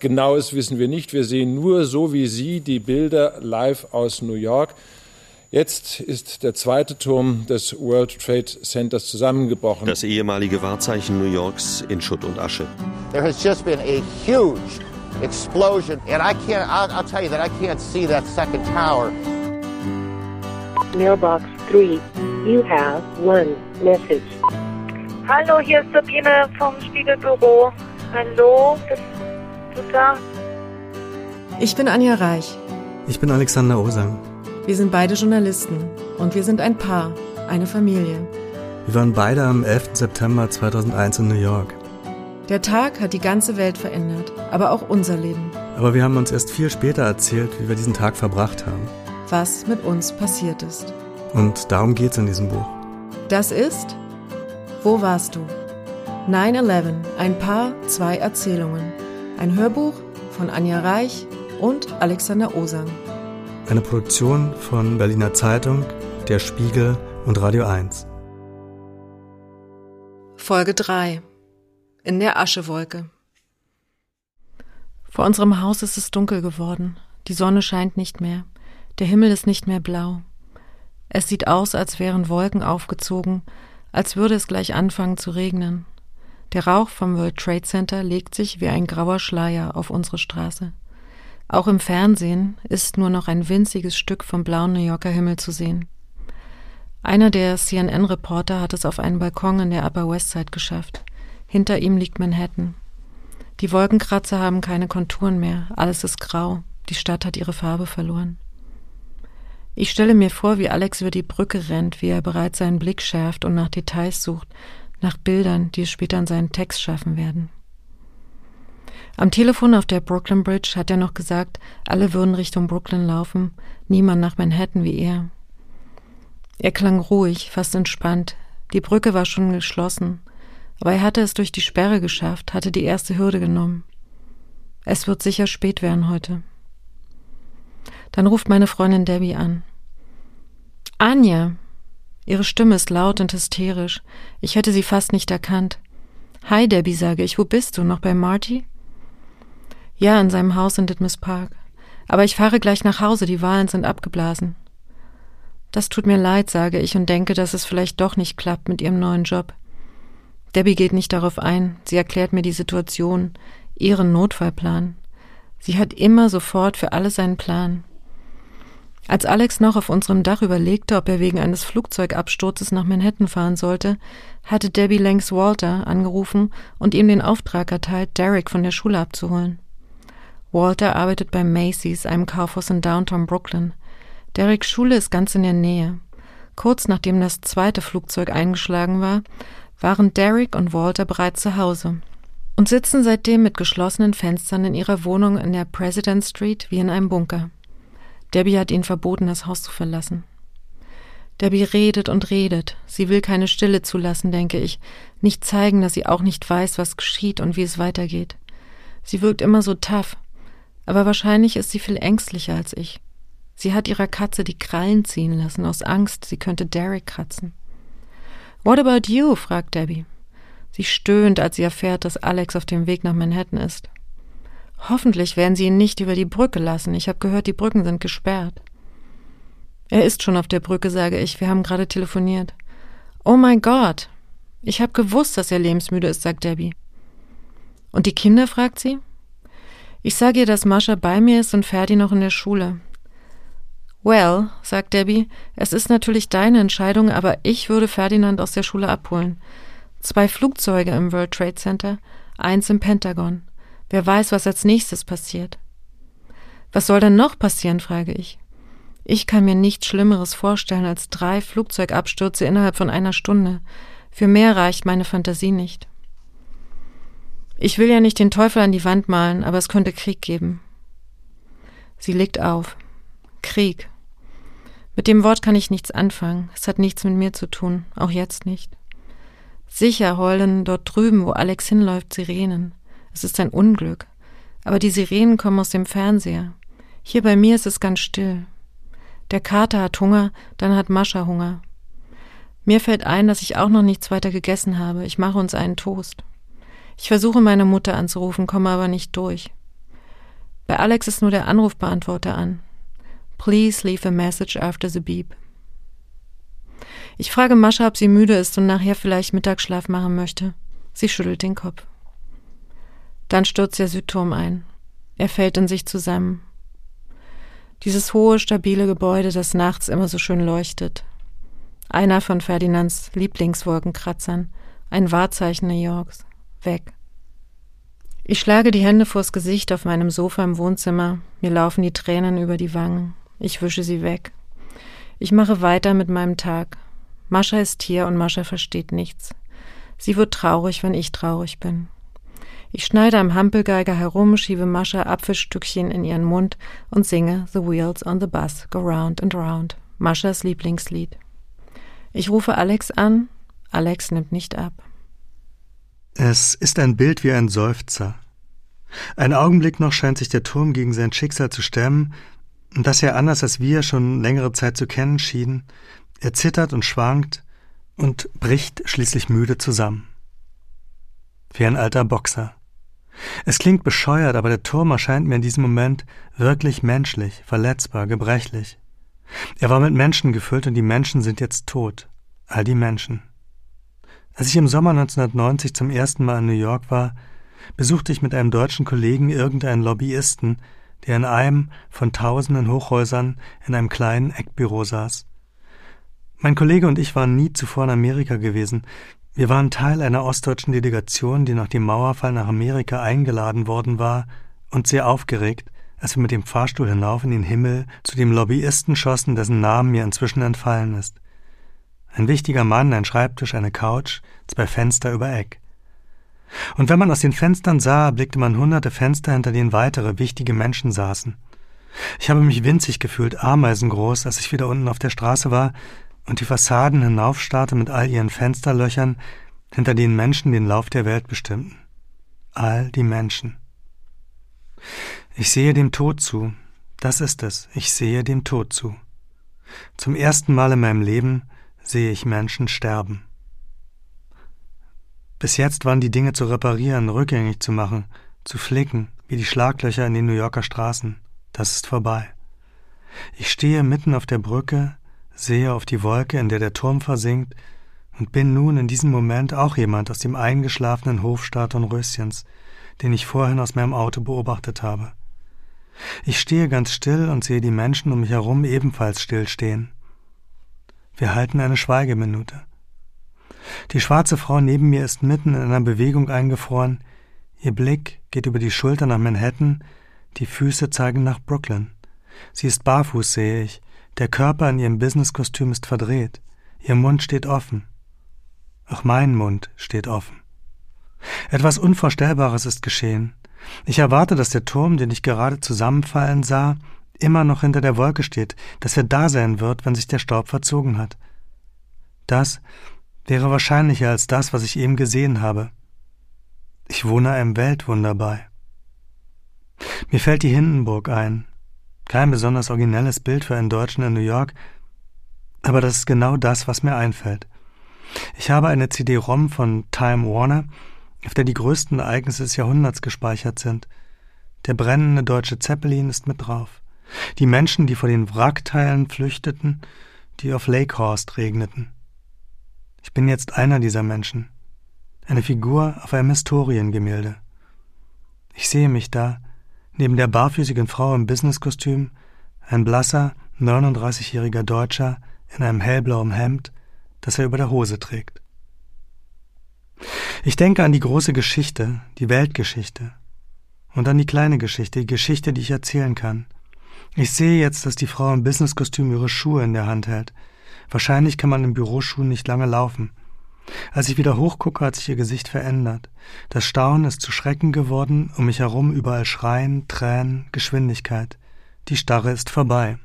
Genaues wissen wir nicht. Wir sehen nur so wie Sie die Bilder live aus New York. Jetzt ist der zweite Turm des World Trade Centers zusammengebrochen. Das ehemalige Wahrzeichen New Yorks in Schutt und Asche. There has just been a huge explosion and I can't I'll, I'll tell you that I can't see that second tower. Mailbox 3. You have one message. Hallo, hier ist Sabine vom Spiegelbüro. Hallo, bist da? Ich bin Anja Reich. Ich bin Alexander Osang. Wir sind beide Journalisten und wir sind ein Paar, eine Familie. Wir waren beide am 11. September 2001 in New York. Der Tag hat die ganze Welt verändert, aber auch unser Leben. Aber wir haben uns erst viel später erzählt, wie wir diesen Tag verbracht haben. Was mit uns passiert ist. Und darum geht's in diesem Buch. Das ist Wo warst du? 9-11, ein Paar, zwei Erzählungen. Ein Hörbuch von Anja Reich und Alexander Osang. Eine Produktion von Berliner Zeitung, Der Spiegel und Radio 1. Folge 3 In der Aschewolke Vor unserem Haus ist es dunkel geworden. Die Sonne scheint nicht mehr. Der Himmel ist nicht mehr blau. Es sieht aus, als wären Wolken aufgezogen, als würde es gleich anfangen zu regnen. Der Rauch vom World Trade Center legt sich wie ein grauer Schleier auf unsere Straße. Auch im Fernsehen ist nur noch ein winziges Stück vom blauen New Yorker Himmel zu sehen. Einer der CNN-Reporter hat es auf einen Balkon in der Upper West Side geschafft. Hinter ihm liegt Manhattan. Die Wolkenkratzer haben keine Konturen mehr, alles ist grau, die Stadt hat ihre Farbe verloren. Ich stelle mir vor, wie Alex über die Brücke rennt, wie er bereits seinen Blick schärft und nach Details sucht, nach Bildern, die es später in seinen Text schaffen werden. Am Telefon auf der Brooklyn Bridge hat er noch gesagt, alle würden Richtung Brooklyn laufen, niemand nach Manhattan wie er. Er klang ruhig, fast entspannt. Die Brücke war schon geschlossen, aber er hatte es durch die Sperre geschafft, hatte die erste Hürde genommen. Es wird sicher spät werden heute. Dann ruft meine Freundin Debbie an. Anja! Ihre Stimme ist laut und hysterisch. Ich hätte sie fast nicht erkannt. Hi, Debbie, sage ich. Wo bist du? Noch bei Marty? Ja, in seinem Haus in Ditmas Park. Aber ich fahre gleich nach Hause, die Wahlen sind abgeblasen. Das tut mir leid, sage ich und denke, dass es vielleicht doch nicht klappt mit ihrem neuen Job. Debbie geht nicht darauf ein, sie erklärt mir die Situation, ihren Notfallplan. Sie hat immer sofort für alles einen Plan. Als Alex noch auf unserem Dach überlegte, ob er wegen eines Flugzeugabsturzes nach Manhattan fahren sollte, hatte Debbie längs Walter angerufen und ihm den Auftrag erteilt, Derek von der Schule abzuholen. Walter arbeitet bei Macy's, einem Kaufhaus in Downtown Brooklyn. Dereks Schule ist ganz in der Nähe. Kurz nachdem das zweite Flugzeug eingeschlagen war, waren Derek und Walter bereits zu Hause und sitzen seitdem mit geschlossenen Fenstern in ihrer Wohnung in der President Street wie in einem Bunker. Debbie hat ihnen verboten, das Haus zu verlassen. Debbie redet und redet. Sie will keine Stille zulassen, denke ich, nicht zeigen, dass sie auch nicht weiß, was geschieht und wie es weitergeht. Sie wirkt immer so tough, aber wahrscheinlich ist sie viel ängstlicher als ich. Sie hat ihrer Katze die Krallen ziehen lassen, aus Angst, sie könnte Derek kratzen. What about you? fragt Debbie. Sie stöhnt, als sie erfährt, dass Alex auf dem Weg nach Manhattan ist. Hoffentlich werden sie ihn nicht über die Brücke lassen. Ich habe gehört, die Brücken sind gesperrt. Er ist schon auf der Brücke, sage ich. Wir haben gerade telefoniert. Oh mein Gott. Ich habe gewusst, dass er lebensmüde ist, sagt Debbie. Und die Kinder? fragt sie. Ich sage ihr, dass Mascha bei mir ist und Ferdi noch in der Schule. Well, sagt Debbie, es ist natürlich deine Entscheidung, aber ich würde Ferdinand aus der Schule abholen. Zwei Flugzeuge im World Trade Center, eins im Pentagon. Wer weiß, was als nächstes passiert. Was soll denn noch passieren, frage ich. Ich kann mir nichts Schlimmeres vorstellen als drei Flugzeugabstürze innerhalb von einer Stunde. Für mehr reicht meine Fantasie nicht. Ich will ja nicht den Teufel an die Wand malen, aber es könnte Krieg geben. Sie legt auf. Krieg. Mit dem Wort kann ich nichts anfangen. Es hat nichts mit mir zu tun, auch jetzt nicht. Sicher heulen dort drüben, wo Alex hinläuft, Sirenen. Es ist ein Unglück. Aber die Sirenen kommen aus dem Fernseher. Hier bei mir ist es ganz still. Der Kater hat Hunger, dann hat Mascha Hunger. Mir fällt ein, dass ich auch noch nichts weiter gegessen habe. Ich mache uns einen Toast. Ich versuche meine Mutter anzurufen, komme aber nicht durch. Bei Alex ist nur der Anrufbeantworter an. Please leave a message after the beep. Ich frage Mascha, ob sie müde ist und nachher vielleicht Mittagsschlaf machen möchte. Sie schüttelt den Kopf. Dann stürzt der Südturm ein. Er fällt in sich zusammen. Dieses hohe, stabile Gebäude, das nachts immer so schön leuchtet. Einer von Ferdinands Lieblingswolkenkratzern, ein Wahrzeichen New Yorks. Weg. Ich schlage die Hände vors Gesicht auf meinem Sofa im Wohnzimmer. Mir laufen die Tränen über die Wangen. Ich wische sie weg. Ich mache weiter mit meinem Tag. Mascha ist hier und Mascha versteht nichts. Sie wird traurig, wenn ich traurig bin. Ich schneide am Hampelgeiger herum, schiebe Mascha Apfelstückchen in ihren Mund und singe The Wheels on the Bus go round and round, Maschas Lieblingslied. Ich rufe Alex an, Alex nimmt nicht ab. Es ist ein Bild wie ein Seufzer. Ein Augenblick noch scheint sich der Turm gegen sein Schicksal zu stemmen, das er anders als wir schon längere Zeit zu kennen schien. Er zittert und schwankt und bricht schließlich müde zusammen. Wie ein alter Boxer. Es klingt bescheuert, aber der Turm erscheint mir in diesem Moment wirklich menschlich, verletzbar, gebrechlich. Er war mit Menschen gefüllt und die Menschen sind jetzt tot. All die Menschen. Als ich im Sommer 1990 zum ersten Mal in New York war, besuchte ich mit einem deutschen Kollegen irgendeinen Lobbyisten, der in einem von tausenden Hochhäusern in einem kleinen Eckbüro saß. Mein Kollege und ich waren nie zuvor in Amerika gewesen, wir waren Teil einer ostdeutschen Delegation, die nach dem Mauerfall nach Amerika eingeladen worden war und sehr aufgeregt, als wir mit dem Fahrstuhl hinauf in den Himmel zu dem Lobbyisten schossen, dessen Namen mir inzwischen entfallen ist. Ein wichtiger Mann, ein Schreibtisch, eine Couch, zwei Fenster über Eck. Und wenn man aus den Fenstern sah, blickte man hunderte Fenster, hinter denen weitere wichtige Menschen saßen. Ich habe mich winzig gefühlt, ameisengroß, als ich wieder unten auf der Straße war und die Fassaden hinaufstarrte mit all ihren Fensterlöchern, hinter denen Menschen den Lauf der Welt bestimmten. All die Menschen. Ich sehe dem Tod zu. Das ist es. Ich sehe dem Tod zu. Zum ersten Mal in meinem Leben sehe ich Menschen sterben. Bis jetzt waren die Dinge zu reparieren, rückgängig zu machen, zu flicken, wie die Schlaglöcher in den New Yorker Straßen. Das ist vorbei. Ich stehe mitten auf der Brücke, sehe auf die Wolke, in der der Turm versinkt, und bin nun in diesem Moment auch jemand aus dem eingeschlafenen Hofstaat Röschens, den ich vorhin aus meinem Auto beobachtet habe. Ich stehe ganz still und sehe die Menschen um mich herum ebenfalls stillstehen. Wir halten eine Schweigeminute. Die schwarze Frau neben mir ist mitten in einer Bewegung eingefroren, ihr Blick geht über die Schulter nach Manhattan, die Füße zeigen nach Brooklyn. Sie ist barfuß, sehe ich, der Körper in ihrem Businesskostüm ist verdreht. Ihr Mund steht offen. Auch mein Mund steht offen. Etwas Unvorstellbares ist geschehen. Ich erwarte, dass der Turm, den ich gerade zusammenfallen sah, immer noch hinter der Wolke steht, dass er da sein wird, wenn sich der Staub verzogen hat. Das wäre wahrscheinlicher als das, was ich eben gesehen habe. Ich wohne einem Weltwunder bei. Mir fällt die Hindenburg ein, kein besonders originelles Bild für einen Deutschen in New York, aber das ist genau das, was mir einfällt. Ich habe eine CD-ROM von Time Warner, auf der die größten Ereignisse des Jahrhunderts gespeichert sind. Der brennende deutsche Zeppelin ist mit drauf. Die Menschen, die vor den Wrackteilen flüchteten, die auf Lakehorst regneten. Ich bin jetzt einer dieser Menschen, eine Figur auf einem Historiengemälde. Ich sehe mich da, Neben der barfüßigen Frau im Businesskostüm ein blasser, 39-jähriger Deutscher in einem hellblauen Hemd, das er über der Hose trägt. Ich denke an die große Geschichte, die Weltgeschichte, und an die kleine Geschichte, die Geschichte, die ich erzählen kann. Ich sehe jetzt, dass die Frau im Businesskostüm ihre Schuhe in der Hand hält. Wahrscheinlich kann man in Büroschuhen nicht lange laufen. Als ich wieder hochgucke, hat sich ihr Gesicht verändert. Das Staunen ist zu Schrecken geworden, um mich herum überall Schreien, Tränen, Geschwindigkeit. Die Starre ist vorbei.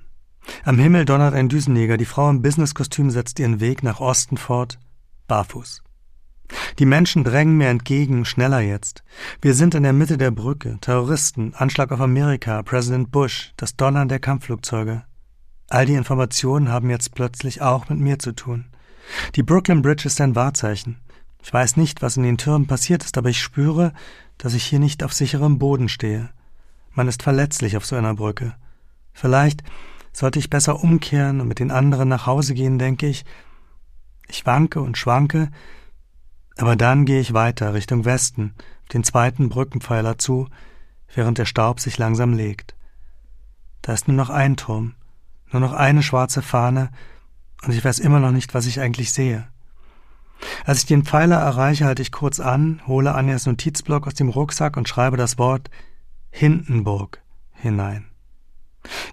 Am Himmel donnert ein Düsenjäger, die Frau im Businesskostüm setzt ihren Weg nach Osten fort, barfuß. Die Menschen drängen mir entgegen, schneller jetzt. Wir sind in der Mitte der Brücke, Terroristen, Anschlag auf Amerika, Präsident Bush, das Donnern der Kampfflugzeuge. All die Informationen haben jetzt plötzlich auch mit mir zu tun. Die Brooklyn Bridge ist ein Wahrzeichen. Ich weiß nicht, was in den Türmen passiert ist, aber ich spüre, dass ich hier nicht auf sicherem Boden stehe. Man ist verletzlich auf so einer Brücke. Vielleicht sollte ich besser umkehren und mit den anderen nach Hause gehen, denke ich. Ich wanke und schwanke, aber dann gehe ich weiter Richtung Westen, den zweiten Brückenpfeiler zu, während der Staub sich langsam legt. Da ist nur noch ein Turm, nur noch eine schwarze Fahne, und ich weiß immer noch nicht, was ich eigentlich sehe. Als ich den Pfeiler erreiche, halte ich kurz an, hole Anjas Notizblock aus dem Rucksack und schreibe das Wort Hindenburg hinein.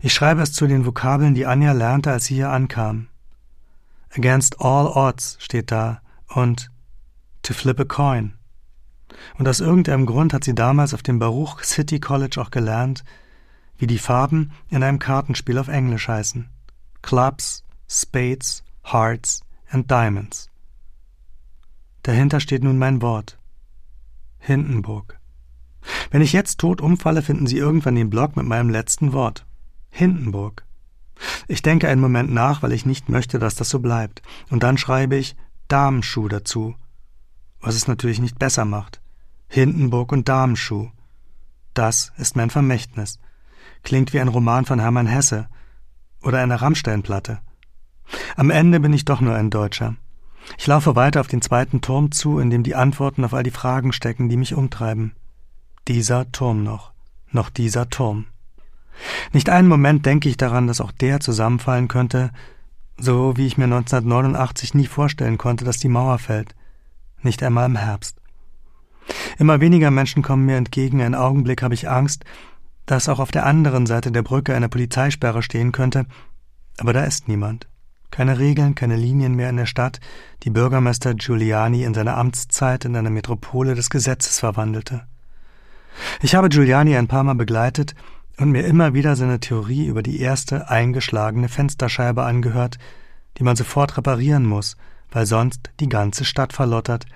Ich schreibe es zu den Vokabeln, die Anja lernte, als sie hier ankam. Against all odds steht da und to flip a coin. Und aus irgendeinem Grund hat sie damals auf dem Baruch City College auch gelernt, wie die Farben in einem Kartenspiel auf Englisch heißen. Clubs, Spades, Hearts and Diamonds. Dahinter steht nun mein Wort. Hindenburg. Wenn ich jetzt tot umfalle, finden Sie irgendwann den Block mit meinem letzten Wort. Hindenburg. Ich denke einen Moment nach, weil ich nicht möchte, dass das so bleibt. Und dann schreibe ich Damenschuh dazu. Was es natürlich nicht besser macht. Hindenburg und Damenschuh. Das ist mein Vermächtnis. Klingt wie ein Roman von Hermann Hesse oder eine Rammsteinplatte. Am Ende bin ich doch nur ein Deutscher. Ich laufe weiter auf den zweiten Turm zu, in dem die Antworten auf all die Fragen stecken, die mich umtreiben. Dieser Turm noch, noch dieser Turm. Nicht einen Moment denke ich daran, dass auch der zusammenfallen könnte, so wie ich mir 1989 nie vorstellen konnte, dass die Mauer fällt. Nicht einmal im Herbst. Immer weniger Menschen kommen mir entgegen, einen Augenblick habe ich Angst, dass auch auf der anderen Seite der Brücke eine Polizeisperre stehen könnte, aber da ist niemand. Keine Regeln, keine Linien mehr in der Stadt, die Bürgermeister Giuliani in seiner Amtszeit in eine Metropole des Gesetzes verwandelte. Ich habe Giuliani ein paar Mal begleitet und mir immer wieder seine Theorie über die erste eingeschlagene Fensterscheibe angehört, die man sofort reparieren muss, weil sonst die ganze Stadt verlottert.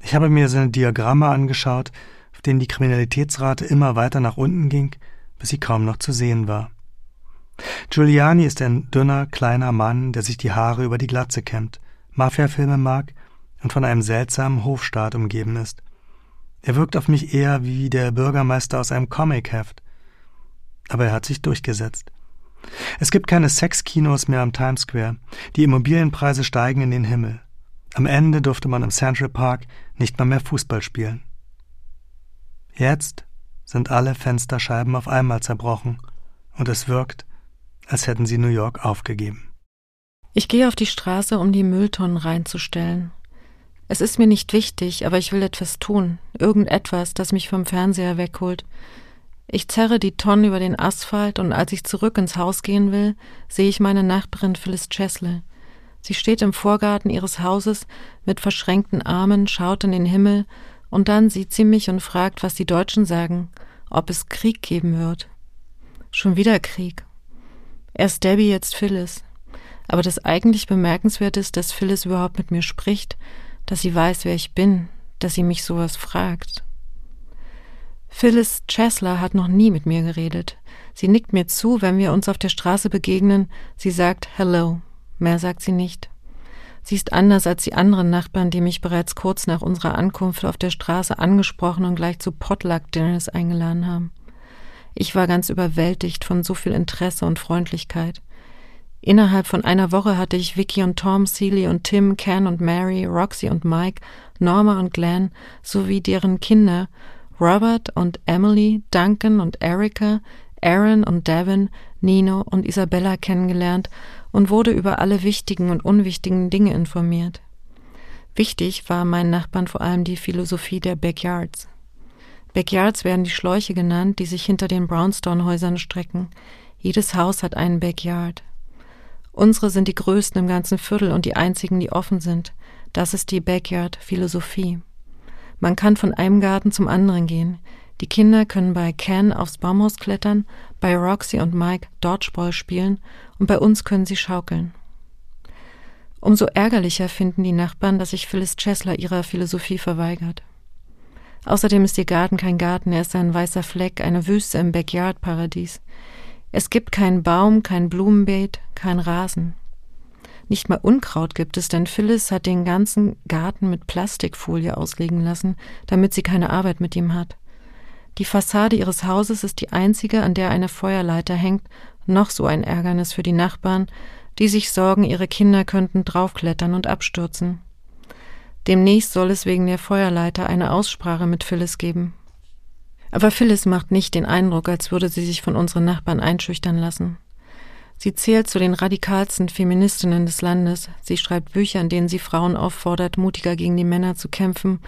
Ich habe mir seine Diagramme angeschaut, auf denen die Kriminalitätsrate immer weiter nach unten ging, bis sie kaum noch zu sehen war. Giuliani ist ein dünner, kleiner Mann, der sich die Haare über die Glatze kämmt, Mafiafilme mag und von einem seltsamen Hofstaat umgeben ist. Er wirkt auf mich eher wie der Bürgermeister aus einem Comicheft. Aber er hat sich durchgesetzt. Es gibt keine Sexkinos mehr am Times Square. Die Immobilienpreise steigen in den Himmel. Am Ende durfte man im Central Park nicht mal mehr Fußball spielen. Jetzt sind alle Fensterscheiben auf einmal zerbrochen und es wirkt, als hätten sie New York aufgegeben. Ich gehe auf die Straße, um die Mülltonnen reinzustellen. Es ist mir nicht wichtig, aber ich will etwas tun, irgendetwas, das mich vom Fernseher wegholt. Ich zerre die Tonnen über den Asphalt und als ich zurück ins Haus gehen will, sehe ich meine Nachbarin Phyllis Chesley. Sie steht im Vorgarten ihres Hauses mit verschränkten Armen, schaut in den Himmel und dann sieht sie mich und fragt, was die Deutschen sagen, ob es Krieg geben wird. Schon wieder Krieg. Erst Debbie, jetzt Phyllis. Aber das eigentlich Bemerkenswerte ist, dass Phyllis überhaupt mit mir spricht, dass sie weiß, wer ich bin, dass sie mich sowas fragt. Phyllis Chesler hat noch nie mit mir geredet. Sie nickt mir zu, wenn wir uns auf der Straße begegnen. Sie sagt Hello. Mehr sagt sie nicht. Sie ist anders als die anderen Nachbarn, die mich bereits kurz nach unserer Ankunft auf der Straße angesprochen und gleich zu Potluck-Dinners eingeladen haben. Ich war ganz überwältigt von so viel Interesse und Freundlichkeit. Innerhalb von einer Woche hatte ich Vicky und Tom, Celie und Tim, Ken und Mary, Roxy und Mike, Norma und Glenn sowie deren Kinder, Robert und Emily, Duncan und Erica, Aaron und Devin, Nino und Isabella kennengelernt und wurde über alle wichtigen und unwichtigen Dinge informiert. Wichtig war meinen Nachbarn vor allem die Philosophie der Backyards. Backyards werden die Schläuche genannt, die sich hinter den Brownstone-Häusern strecken. Jedes Haus hat einen Backyard. Unsere sind die größten im ganzen Viertel und die einzigen, die offen sind. Das ist die Backyard-Philosophie. Man kann von einem Garten zum anderen gehen. Die Kinder können bei Ken aufs Baumhaus klettern, bei Roxy und Mike Dodgeball spielen und bei uns können sie schaukeln. Umso ärgerlicher finden die Nachbarn, dass sich Phyllis Chesler ihrer Philosophie verweigert. Außerdem ist ihr Garten kein Garten, er ist ein weißer Fleck, eine Wüste im Backyard-Paradies. Es gibt keinen Baum, kein Blumenbeet, kein Rasen. Nicht mal Unkraut gibt es, denn Phyllis hat den ganzen Garten mit Plastikfolie auslegen lassen, damit sie keine Arbeit mit ihm hat. Die Fassade ihres Hauses ist die einzige, an der eine Feuerleiter hängt, noch so ein Ärgernis für die Nachbarn, die sich sorgen, ihre Kinder könnten draufklettern und abstürzen. Demnächst soll es wegen der Feuerleiter eine Aussprache mit Phyllis geben. Aber Phyllis macht nicht den Eindruck, als würde sie sich von unseren Nachbarn einschüchtern lassen. Sie zählt zu den radikalsten Feministinnen des Landes. Sie schreibt Bücher, in denen sie Frauen auffordert, mutiger gegen die Männer zu kämpfen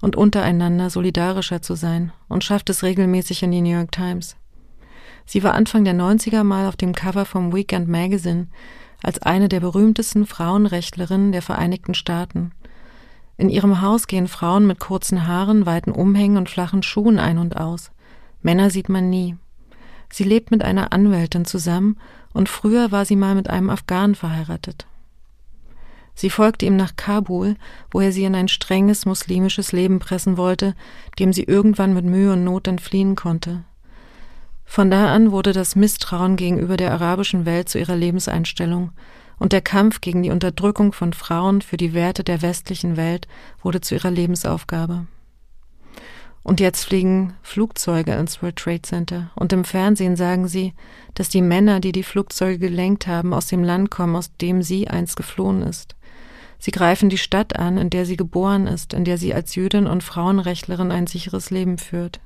und untereinander solidarischer zu sein und schafft es regelmäßig in die New York Times. Sie war Anfang der 90er mal auf dem Cover vom Weekend Magazine als eine der berühmtesten Frauenrechtlerinnen der Vereinigten Staaten. In ihrem Haus gehen Frauen mit kurzen Haaren, weiten Umhängen und flachen Schuhen ein und aus. Männer sieht man nie. Sie lebt mit einer Anwältin zusammen und früher war sie mal mit einem Afghanen verheiratet. Sie folgte ihm nach Kabul, wo er sie in ein strenges muslimisches Leben pressen wollte, dem sie irgendwann mit Mühe und Not entfliehen konnte. Von da an wurde das Misstrauen gegenüber der arabischen Welt zu ihrer Lebenseinstellung, und der Kampf gegen die Unterdrückung von Frauen für die Werte der westlichen Welt wurde zu ihrer Lebensaufgabe. Und jetzt fliegen Flugzeuge ins World Trade Center, und im Fernsehen sagen sie, dass die Männer, die die Flugzeuge gelenkt haben, aus dem Land kommen, aus dem sie einst geflohen ist. Sie greifen die Stadt an, in der sie geboren ist, in der sie als Jüdin und Frauenrechtlerin ein sicheres Leben führt.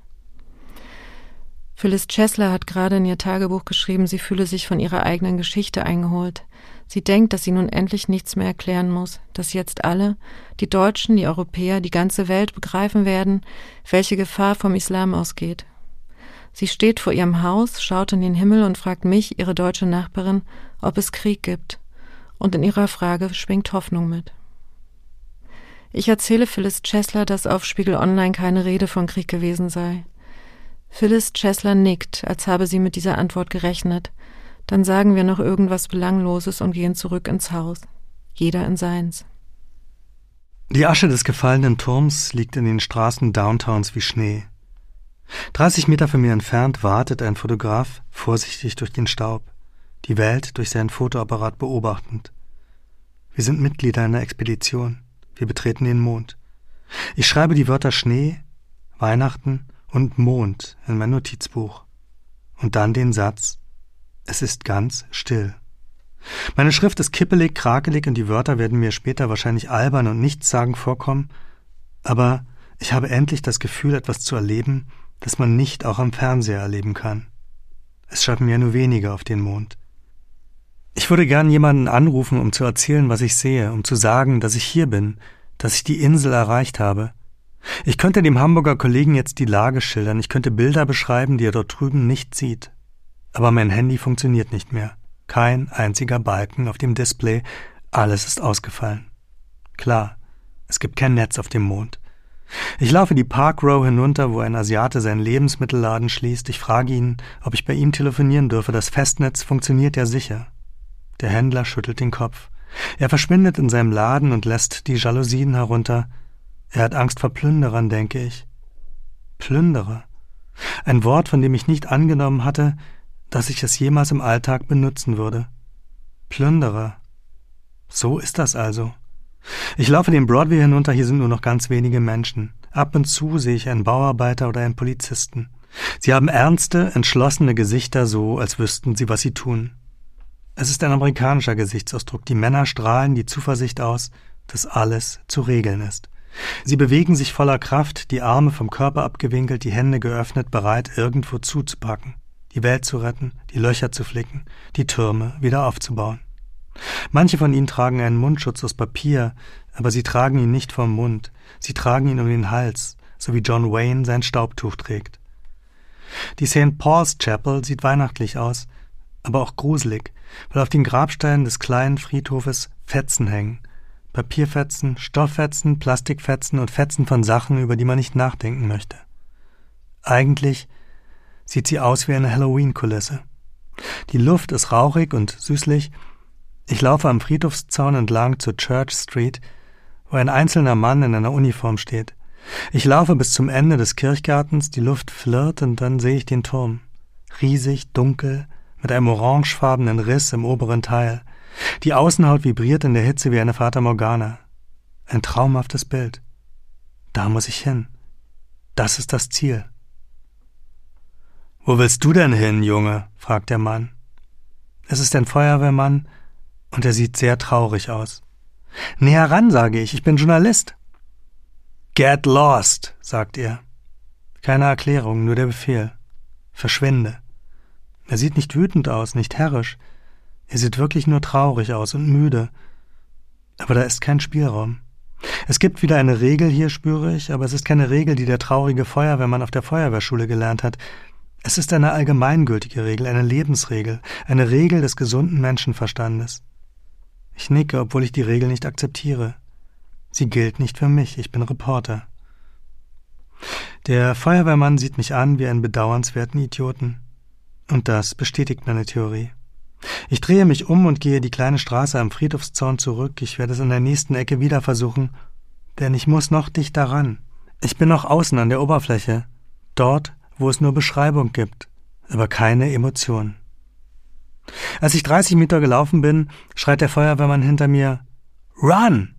Phyllis Chesler hat gerade in ihr Tagebuch geschrieben, sie fühle sich von ihrer eigenen Geschichte eingeholt. Sie denkt, dass sie nun endlich nichts mehr erklären muss, dass jetzt alle, die Deutschen, die Europäer, die ganze Welt begreifen werden, welche Gefahr vom Islam ausgeht. Sie steht vor ihrem Haus, schaut in den Himmel und fragt mich, ihre deutsche Nachbarin, ob es Krieg gibt. Und in ihrer Frage schwingt Hoffnung mit. Ich erzähle Phyllis Chesler, dass auf Spiegel Online keine Rede von Krieg gewesen sei. Phyllis Chesler nickt, als habe sie mit dieser Antwort gerechnet. Dann sagen wir noch irgendwas Belangloses und gehen zurück ins Haus. Jeder in seins. Die Asche des gefallenen Turms liegt in den Straßen Downtowns wie Schnee. 30 Meter von mir entfernt wartet ein Fotograf vorsichtig durch den Staub, die Welt durch seinen Fotoapparat beobachtend. Wir sind Mitglieder einer Expedition. Wir betreten den Mond. Ich schreibe die Wörter Schnee, Weihnachten und Mond in mein Notizbuch. Und dann den Satz, es ist ganz still. Meine Schrift ist kippelig, krakelig und die Wörter werden mir später wahrscheinlich albern und nichtssagend vorkommen, aber ich habe endlich das Gefühl, etwas zu erleben, das man nicht auch am Fernseher erleben kann. Es schaffen ja nur wenige auf den Mond. Ich würde gern jemanden anrufen, um zu erzählen, was ich sehe, um zu sagen, dass ich hier bin, dass ich die Insel erreicht habe, ich könnte dem Hamburger Kollegen jetzt die Lage schildern, ich könnte Bilder beschreiben, die er dort drüben nicht sieht. Aber mein Handy funktioniert nicht mehr. Kein einziger Balken auf dem Display, alles ist ausgefallen. Klar, es gibt kein Netz auf dem Mond. Ich laufe die Park Row hinunter, wo ein Asiate seinen Lebensmittelladen schließt. Ich frage ihn, ob ich bei ihm telefonieren dürfe. Das Festnetz funktioniert ja sicher. Der Händler schüttelt den Kopf. Er verschwindet in seinem Laden und lässt die Jalousien herunter. Er hat Angst vor Plünderern, denke ich. Plünderer. Ein Wort, von dem ich nicht angenommen hatte, dass ich es jemals im Alltag benutzen würde. Plünderer. So ist das also. Ich laufe den Broadway hinunter, hier sind nur noch ganz wenige Menschen. Ab und zu sehe ich einen Bauarbeiter oder einen Polizisten. Sie haben ernste, entschlossene Gesichter, so als wüssten sie, was sie tun. Es ist ein amerikanischer Gesichtsausdruck. Die Männer strahlen die Zuversicht aus, dass alles zu regeln ist. Sie bewegen sich voller Kraft, die Arme vom Körper abgewinkelt, die Hände geöffnet, bereit, irgendwo zuzupacken, die Welt zu retten, die Löcher zu flicken, die Türme wieder aufzubauen. Manche von ihnen tragen einen Mundschutz aus Papier, aber sie tragen ihn nicht vom Mund, sie tragen ihn um den Hals, so wie John Wayne sein Staubtuch trägt. Die St. Paul's Chapel sieht weihnachtlich aus, aber auch gruselig, weil auf den Grabsteinen des kleinen Friedhofes Fetzen hängen, Papierfetzen, Stofffetzen, Plastikfetzen und Fetzen von Sachen, über die man nicht nachdenken möchte. Eigentlich sieht sie aus wie eine Halloween-Kulisse. Die Luft ist rauchig und süßlich. Ich laufe am Friedhofszaun entlang zur Church Street, wo ein einzelner Mann in einer Uniform steht. Ich laufe bis zum Ende des Kirchgartens, die Luft flirrt und dann sehe ich den Turm. Riesig, dunkel, mit einem orangefarbenen Riss im oberen Teil. Die Außenhaut vibriert in der Hitze wie eine Fata Morgana. Ein traumhaftes Bild. Da muss ich hin. Das ist das Ziel. Wo willst du denn hin, Junge? fragt der Mann. Es ist ein Feuerwehrmann und er sieht sehr traurig aus. Näher ran, sage ich, ich bin Journalist. Get lost, sagt er. Keine Erklärung, nur der Befehl. Verschwinde. Er sieht nicht wütend aus, nicht herrisch. Er sieht wirklich nur traurig aus und müde. Aber da ist kein Spielraum. Es gibt wieder eine Regel hier, spüre ich, aber es ist keine Regel, die der traurige Feuerwehrmann auf der Feuerwehrschule gelernt hat. Es ist eine allgemeingültige Regel, eine Lebensregel, eine Regel des gesunden Menschenverstandes. Ich nicke, obwohl ich die Regel nicht akzeptiere. Sie gilt nicht für mich, ich bin Reporter. Der Feuerwehrmann sieht mich an wie einen bedauernswerten Idioten. Und das bestätigt meine Theorie. Ich drehe mich um und gehe die kleine Straße am Friedhofszaun zurück. Ich werde es an der nächsten Ecke wieder versuchen, denn ich muss noch dichter ran. Ich bin noch außen an der Oberfläche, dort, wo es nur Beschreibung gibt, aber keine Emotion. Als ich 30 Meter gelaufen bin, schreit der Feuerwehrmann hinter mir Run!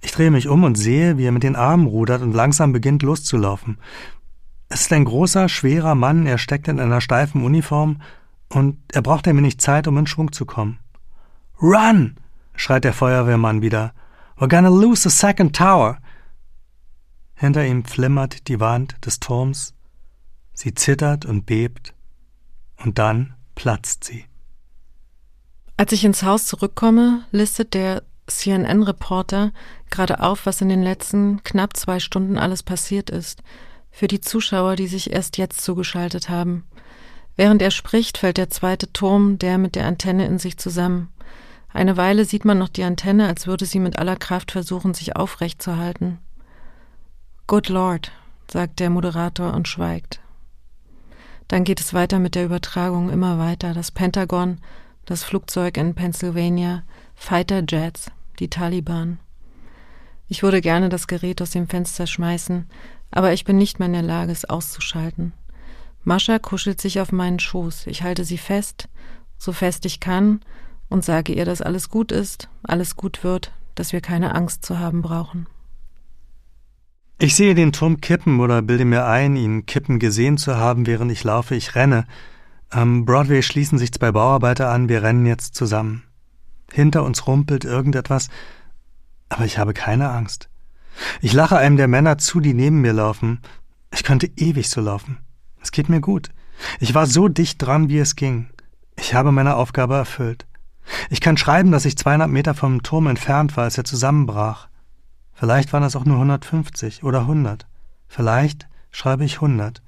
Ich drehe mich um und sehe, wie er mit den Armen rudert und langsam beginnt loszulaufen. Es ist ein großer, schwerer Mann, er steckt in einer steifen Uniform und er braucht ein wenig Zeit, um in Schwung zu kommen. Run! schreit der Feuerwehrmann wieder. We're gonna lose the second tower. Hinter ihm flimmert die Wand des Turms. Sie zittert und bebt. Und dann platzt sie. Als ich ins Haus zurückkomme, listet der CNN-Reporter gerade auf, was in den letzten knapp zwei Stunden alles passiert ist. Für die Zuschauer, die sich erst jetzt zugeschaltet haben. Während er spricht, fällt der zweite Turm, der mit der Antenne in sich zusammen. Eine Weile sieht man noch die Antenne, als würde sie mit aller Kraft versuchen, sich aufrecht zu halten. Good Lord, sagt der Moderator und schweigt. Dann geht es weiter mit der Übertragung, immer weiter. Das Pentagon, das Flugzeug in Pennsylvania, Fighter Jets, die Taliban. Ich würde gerne das Gerät aus dem Fenster schmeißen, aber ich bin nicht mehr in der Lage, es auszuschalten. Mascha kuschelt sich auf meinen Schoß. Ich halte sie fest, so fest ich kann, und sage ihr, dass alles gut ist, alles gut wird, dass wir keine Angst zu haben brauchen. Ich sehe den Turm kippen oder bilde mir ein, ihn kippen gesehen zu haben, während ich laufe. Ich renne. Am Broadway schließen sich zwei Bauarbeiter an, wir rennen jetzt zusammen. Hinter uns rumpelt irgendetwas, aber ich habe keine Angst. Ich lache einem der Männer zu, die neben mir laufen. Ich könnte ewig so laufen. Es geht mir gut. Ich war so dicht dran, wie es ging. Ich habe meine Aufgabe erfüllt. Ich kann schreiben, dass ich 200 Meter vom Turm entfernt war, als er zusammenbrach. Vielleicht waren es auch nur 150 oder 100. Vielleicht schreibe ich 100.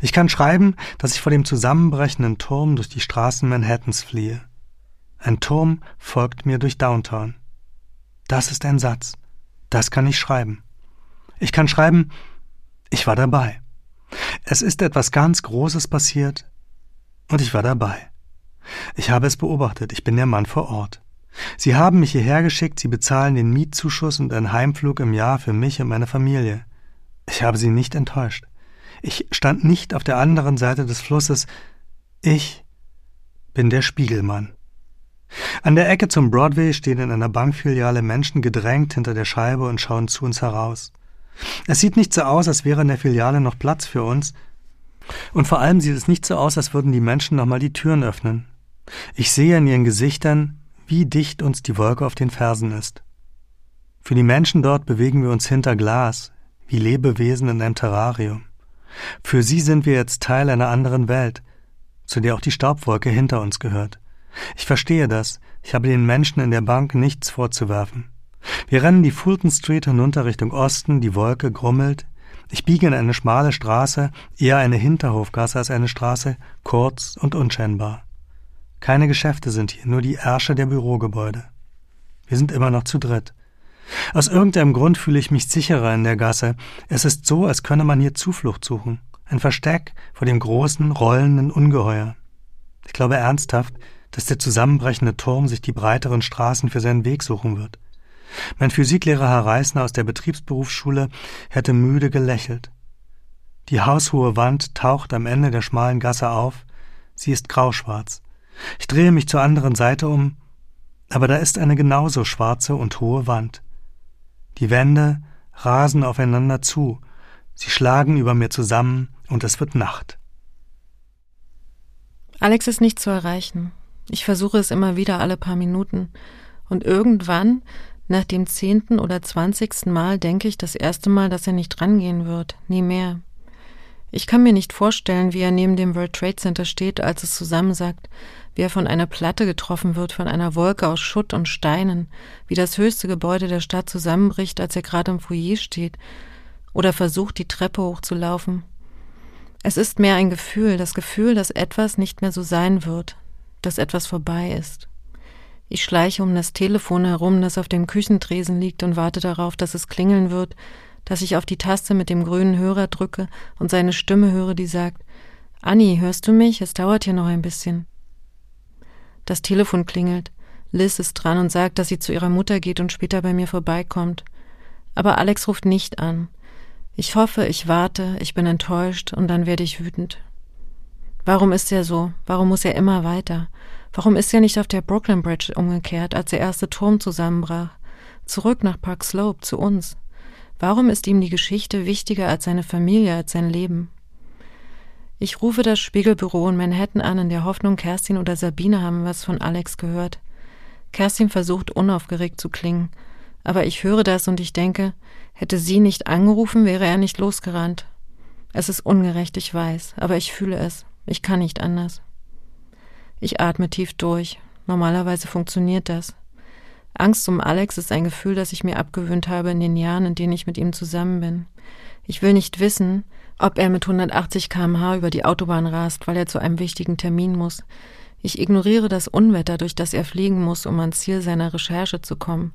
Ich kann schreiben, dass ich vor dem zusammenbrechenden Turm durch die Straßen Manhattans fliehe. Ein Turm folgt mir durch Downtown. Das ist ein Satz. Das kann ich schreiben. Ich kann schreiben, ich war dabei. Es ist etwas ganz Großes passiert und ich war dabei. Ich habe es beobachtet, ich bin der Mann vor Ort. Sie haben mich hierher geschickt, Sie bezahlen den Mietzuschuss und einen Heimflug im Jahr für mich und meine Familie. Ich habe Sie nicht enttäuscht. Ich stand nicht auf der anderen Seite des Flusses. Ich bin der Spiegelmann. An der Ecke zum Broadway stehen in einer Bankfiliale Menschen gedrängt hinter der Scheibe und schauen zu uns heraus. Es sieht nicht so aus, als wäre in der Filiale noch Platz für uns. Und vor allem sieht es nicht so aus, als würden die Menschen nochmal die Türen öffnen. Ich sehe in ihren Gesichtern, wie dicht uns die Wolke auf den Fersen ist. Für die Menschen dort bewegen wir uns hinter Glas, wie Lebewesen in einem Terrarium. Für sie sind wir jetzt Teil einer anderen Welt, zu der auch die Staubwolke hinter uns gehört. Ich verstehe das, ich habe den Menschen in der Bank nichts vorzuwerfen. Wir rennen die Fulton Street hinunter Richtung Osten, die Wolke grummelt. Ich biege in eine schmale Straße, eher eine Hinterhofgasse als eine Straße, kurz und unscheinbar. Keine Geschäfte sind hier, nur die Ärsche der Bürogebäude. Wir sind immer noch zu dritt. Aus irgendeinem Grund fühle ich mich sicherer in der Gasse. Es ist so, als könne man hier Zuflucht suchen. Ein Versteck vor dem großen, rollenden Ungeheuer. Ich glaube ernsthaft, dass der zusammenbrechende Turm sich die breiteren Straßen für seinen Weg suchen wird. Mein Physiklehrer Herr Reisner aus der Betriebsberufsschule hätte müde gelächelt. Die haushohe Wand taucht am Ende der schmalen Gasse auf. Sie ist grauschwarz. Ich drehe mich zur anderen Seite um, aber da ist eine genauso schwarze und hohe Wand. Die Wände rasen aufeinander zu, sie schlagen über mir zusammen und es wird Nacht. Alex ist nicht zu erreichen. Ich versuche es immer wieder alle paar Minuten. Und irgendwann, nach dem zehnten oder zwanzigsten Mal, denke ich das erste Mal, dass er nicht rangehen wird. Nie mehr. Ich kann mir nicht vorstellen, wie er neben dem World Trade Center steht, als es zusammensackt, wie er von einer Platte getroffen wird, von einer Wolke aus Schutt und Steinen, wie das höchste Gebäude der Stadt zusammenbricht, als er gerade im Foyer steht oder versucht, die Treppe hochzulaufen. Es ist mehr ein Gefühl, das Gefühl, dass etwas nicht mehr so sein wird, dass etwas vorbei ist. Ich schleiche um das Telefon herum, das auf dem Küchentresen liegt und warte darauf, dass es klingeln wird, dass ich auf die Taste mit dem grünen Hörer drücke und seine Stimme höre, die sagt, Anni, hörst du mich? Es dauert hier noch ein bisschen. Das Telefon klingelt. Liz ist dran und sagt, dass sie zu ihrer Mutter geht und später bei mir vorbeikommt. Aber Alex ruft nicht an. Ich hoffe, ich warte, ich bin enttäuscht und dann werde ich wütend. Warum ist er so? Warum muss er immer weiter? Warum ist er nicht auf der Brooklyn Bridge umgekehrt, als der erste Turm zusammenbrach? Zurück nach Park Slope, zu uns. Warum ist ihm die Geschichte wichtiger als seine Familie, als sein Leben? Ich rufe das Spiegelbüro in Manhattan an, in der Hoffnung, Kerstin oder Sabine haben was von Alex gehört. Kerstin versucht unaufgeregt zu klingen, aber ich höre das und ich denke, hätte sie nicht angerufen, wäre er nicht losgerannt. Es ist ungerecht, ich weiß, aber ich fühle es. Ich kann nicht anders. Ich atme tief durch. Normalerweise funktioniert das. Angst um Alex ist ein Gefühl, das ich mir abgewöhnt habe in den Jahren, in denen ich mit ihm zusammen bin. Ich will nicht wissen, ob er mit 180 kmh über die Autobahn rast, weil er zu einem wichtigen Termin muss. Ich ignoriere das Unwetter, durch das er fliegen muss, um ans Ziel seiner Recherche zu kommen.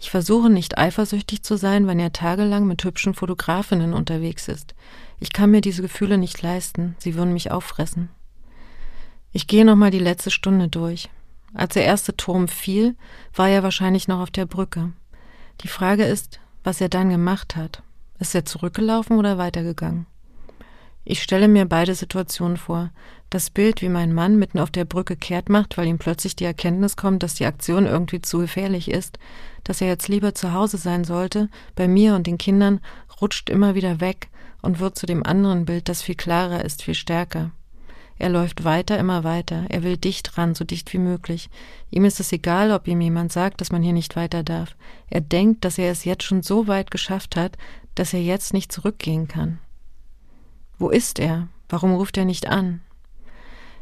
Ich versuche nicht eifersüchtig zu sein, wenn er tagelang mit hübschen Fotografinnen unterwegs ist. Ich kann mir diese Gefühle nicht leisten, sie würden mich auffressen. Ich gehe nochmal die letzte Stunde durch. Als der erste Turm fiel, war er wahrscheinlich noch auf der Brücke. Die Frage ist, was er dann gemacht hat. Ist er zurückgelaufen oder weitergegangen? Ich stelle mir beide Situationen vor. Das Bild, wie mein Mann mitten auf der Brücke kehrt macht, weil ihm plötzlich die Erkenntnis kommt, dass die Aktion irgendwie zu gefährlich ist, dass er jetzt lieber zu Hause sein sollte, bei mir und den Kindern, rutscht immer wieder weg und wird zu dem anderen Bild, das viel klarer ist, viel stärker. Er läuft weiter, immer weiter. Er will dicht ran, so dicht wie möglich. Ihm ist es egal, ob ihm jemand sagt, dass man hier nicht weiter darf. Er denkt, dass er es jetzt schon so weit geschafft hat, dass er jetzt nicht zurückgehen kann. Wo ist er? Warum ruft er nicht an?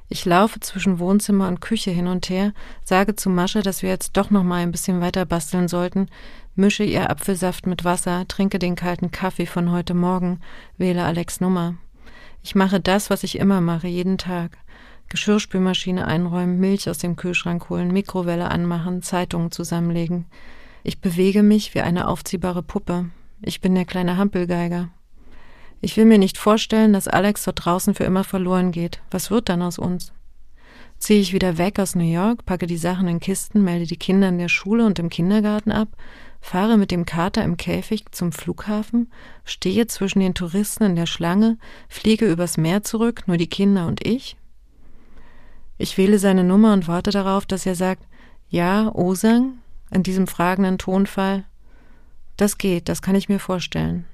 Ich laufe zwischen Wohnzimmer und Küche hin und her, sage zu Mascha, dass wir jetzt doch noch mal ein bisschen weiter basteln sollten, mische ihr Apfelsaft mit Wasser, trinke den kalten Kaffee von heute Morgen, wähle Alex Nummer. Ich mache das, was ich immer mache, jeden Tag. Geschirrspülmaschine einräumen, Milch aus dem Kühlschrank holen, Mikrowelle anmachen, Zeitungen zusammenlegen. Ich bewege mich wie eine aufziehbare Puppe. Ich bin der kleine Hampelgeiger. Ich will mir nicht vorstellen, dass Alex dort draußen für immer verloren geht. Was wird dann aus uns? Ziehe ich wieder weg aus New York, packe die Sachen in Kisten, melde die Kinder in der Schule und im Kindergarten ab, fahre mit dem Kater im Käfig zum Flughafen, stehe zwischen den Touristen in der Schlange, fliege übers Meer zurück, nur die Kinder und ich? Ich wähle seine Nummer und warte darauf, dass er sagt, ja, Osang, in diesem fragenden Tonfall. Das geht, das kann ich mir vorstellen.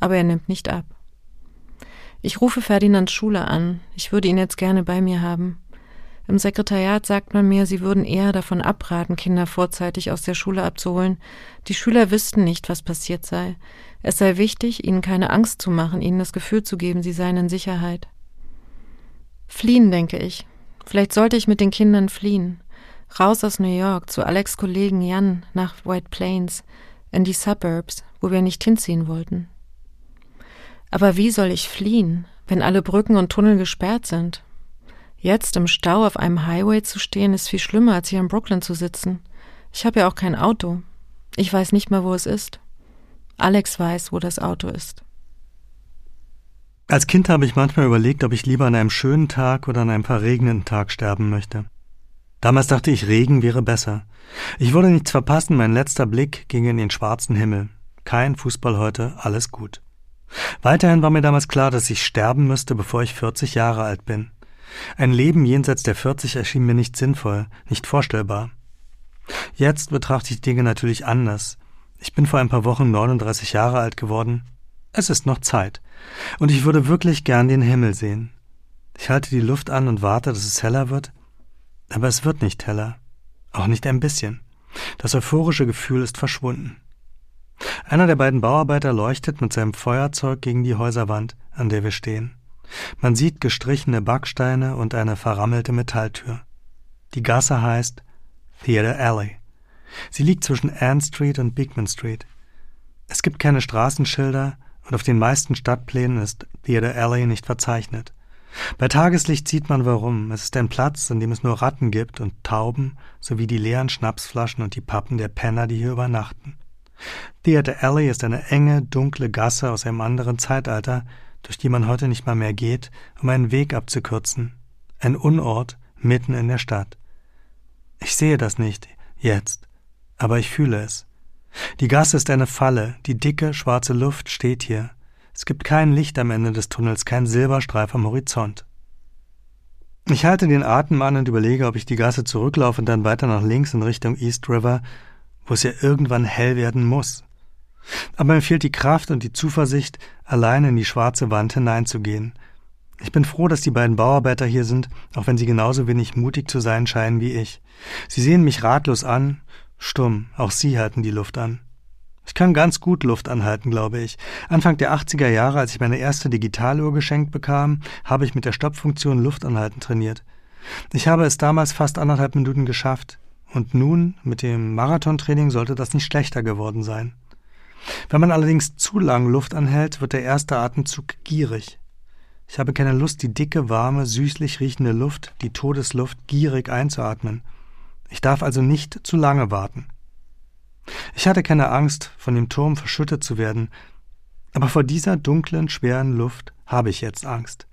Aber er nimmt nicht ab. Ich rufe Ferdinands Schule an. Ich würde ihn jetzt gerne bei mir haben. Im Sekretariat sagt man mir, sie würden eher davon abraten, Kinder vorzeitig aus der Schule abzuholen. Die Schüler wüssten nicht, was passiert sei. Es sei wichtig, ihnen keine Angst zu machen, ihnen das Gefühl zu geben, sie seien in Sicherheit. Fliehen, denke ich. Vielleicht sollte ich mit den Kindern fliehen. Raus aus New York, zu Alex Kollegen Jan nach White Plains, in die Suburbs, wo wir nicht hinziehen wollten. Aber wie soll ich fliehen, wenn alle Brücken und Tunnel gesperrt sind? Jetzt im Stau auf einem Highway zu stehen, ist viel schlimmer, als hier in Brooklyn zu sitzen. Ich habe ja auch kein Auto. Ich weiß nicht mal, wo es ist. Alex weiß, wo das Auto ist. Als Kind habe ich manchmal überlegt, ob ich lieber an einem schönen Tag oder an einem verregneten Tag sterben möchte. Damals dachte ich, Regen wäre besser. Ich wollte nichts verpassen, mein letzter Blick ging in den schwarzen Himmel. Kein Fußball heute, alles gut. Weiterhin war mir damals klar, dass ich sterben müsste, bevor ich 40 Jahre alt bin. Ein Leben jenseits der 40 erschien mir nicht sinnvoll, nicht vorstellbar. Jetzt betrachte ich Dinge natürlich anders. Ich bin vor ein paar Wochen 39 Jahre alt geworden. Es ist noch Zeit. Und ich würde wirklich gern den Himmel sehen. Ich halte die Luft an und warte, dass es heller wird, aber es wird nicht heller, auch nicht ein bisschen. Das euphorische Gefühl ist verschwunden. Einer der beiden Bauarbeiter leuchtet mit seinem Feuerzeug gegen die Häuserwand, an der wir stehen. Man sieht gestrichene Backsteine und eine verrammelte Metalltür. Die Gasse heißt Theatre Alley. Sie liegt zwischen Ann Street und Beekman Street. Es gibt keine Straßenschilder und auf den meisten Stadtplänen ist Theatre Alley nicht verzeichnet. Bei Tageslicht sieht man warum. Es ist ein Platz, an dem es nur Ratten gibt und Tauben sowie die leeren Schnapsflaschen und die Pappen der Penner, die hier übernachten. Theatre Alley ist eine enge, dunkle Gasse aus einem anderen Zeitalter, durch die man heute nicht mal mehr geht, um einen Weg abzukürzen. Ein Unort mitten in der Stadt. Ich sehe das nicht, jetzt, aber ich fühle es. Die Gasse ist eine Falle, die dicke, schwarze Luft steht hier. Es gibt kein Licht am Ende des Tunnels, kein Silberstreif am Horizont. Ich halte den Atem an und überlege, ob ich die Gasse zurücklaufe und dann weiter nach links in Richtung East River, wo es ja irgendwann hell werden muss. Aber mir fehlt die Kraft und die Zuversicht, allein in die schwarze Wand hineinzugehen. Ich bin froh, dass die beiden Bauarbeiter hier sind, auch wenn sie genauso wenig mutig zu sein scheinen wie ich. Sie sehen mich ratlos an, stumm, auch sie halten die Luft an. Ich kann ganz gut Luft anhalten, glaube ich. Anfang der 80er Jahre, als ich meine erste Digitaluhr geschenkt bekam, habe ich mit der Stoppfunktion Luft anhalten trainiert. Ich habe es damals fast anderthalb Minuten geschafft. Und nun, mit dem Marathontraining, sollte das nicht schlechter geworden sein. Wenn man allerdings zu lang Luft anhält, wird der erste Atemzug gierig. Ich habe keine Lust, die dicke, warme, süßlich riechende Luft, die Todesluft, gierig einzuatmen. Ich darf also nicht zu lange warten. Ich hatte keine Angst, von dem Turm verschüttet zu werden, aber vor dieser dunklen, schweren Luft habe ich jetzt Angst.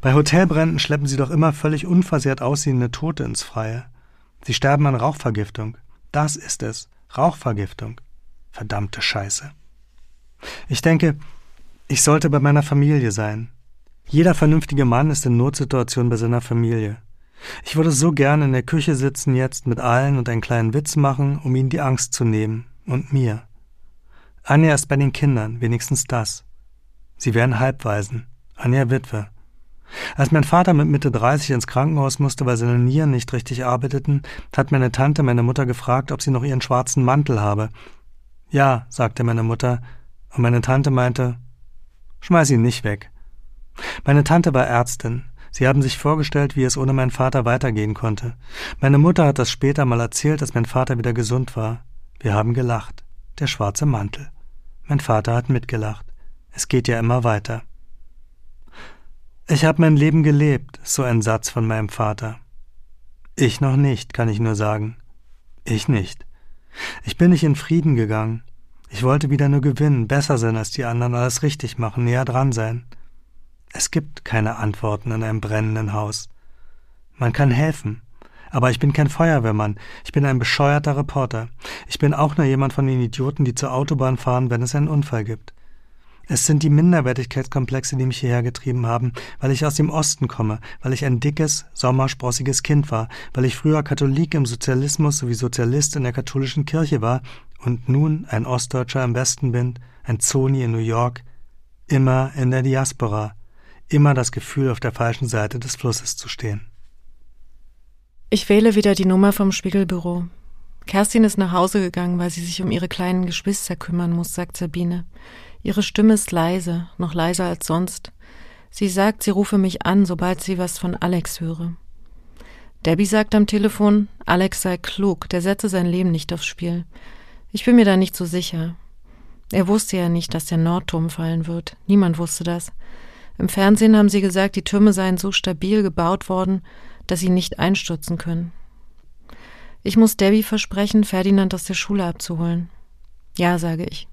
Bei Hotelbränden schleppen sie doch immer völlig unversehrt aussehende Tote ins Freie. Sie sterben an Rauchvergiftung. Das ist es. Rauchvergiftung. Verdammte Scheiße. Ich denke, ich sollte bei meiner Familie sein. Jeder vernünftige Mann ist in Notsituationen bei seiner Familie. Ich würde so gern in der Küche sitzen jetzt mit allen und einen kleinen Witz machen, um ihnen die Angst zu nehmen. Und mir. Anja ist bei den Kindern, wenigstens das. Sie wären Halbwaisen. Anja Witwe. Als mein Vater mit Mitte 30 ins Krankenhaus musste, weil seine Nieren nicht richtig arbeiteten, hat meine Tante meine Mutter gefragt, ob sie noch ihren schwarzen Mantel habe, ja, sagte meine Mutter, und meine Tante meinte, schmeiß ihn nicht weg. Meine Tante war Ärztin. Sie haben sich vorgestellt, wie es ohne meinen Vater weitergehen konnte. Meine Mutter hat das später mal erzählt, dass mein Vater wieder gesund war. Wir haben gelacht. Der schwarze Mantel. Mein Vater hat mitgelacht. Es geht ja immer weiter. Ich habe mein Leben gelebt, so ein Satz von meinem Vater. Ich noch nicht, kann ich nur sagen. Ich nicht. Ich bin nicht in Frieden gegangen. Ich wollte wieder nur gewinnen, besser sein als die anderen, alles richtig machen, näher dran sein. Es gibt keine Antworten in einem brennenden Haus. Man kann helfen. Aber ich bin kein Feuerwehrmann. Ich bin ein bescheuerter Reporter. Ich bin auch nur jemand von den Idioten, die zur Autobahn fahren, wenn es einen Unfall gibt. Es sind die Minderwertigkeitskomplexe, die mich hierher getrieben haben, weil ich aus dem Osten komme, weil ich ein dickes, sommersprossiges Kind war, weil ich früher Katholik im Sozialismus sowie Sozialist in der katholischen Kirche war und nun ein Ostdeutscher im Westen bin, ein Zoni in New York, immer in der Diaspora, immer das Gefühl, auf der falschen Seite des Flusses zu stehen. Ich wähle wieder die Nummer vom Spiegelbüro. Kerstin ist nach Hause gegangen, weil sie sich um ihre kleinen Geschwister kümmern muss, sagt Sabine. Ihre Stimme ist leise, noch leiser als sonst. Sie sagt, sie rufe mich an, sobald sie was von Alex höre. Debbie sagt am Telefon, Alex sei klug, der setze sein Leben nicht aufs Spiel. Ich bin mir da nicht so sicher. Er wusste ja nicht, dass der Nordturm fallen wird. Niemand wusste das. Im Fernsehen haben sie gesagt, die Türme seien so stabil gebaut worden, dass sie nicht einstürzen können. Ich muss Debbie versprechen, Ferdinand aus der Schule abzuholen. Ja, sage ich.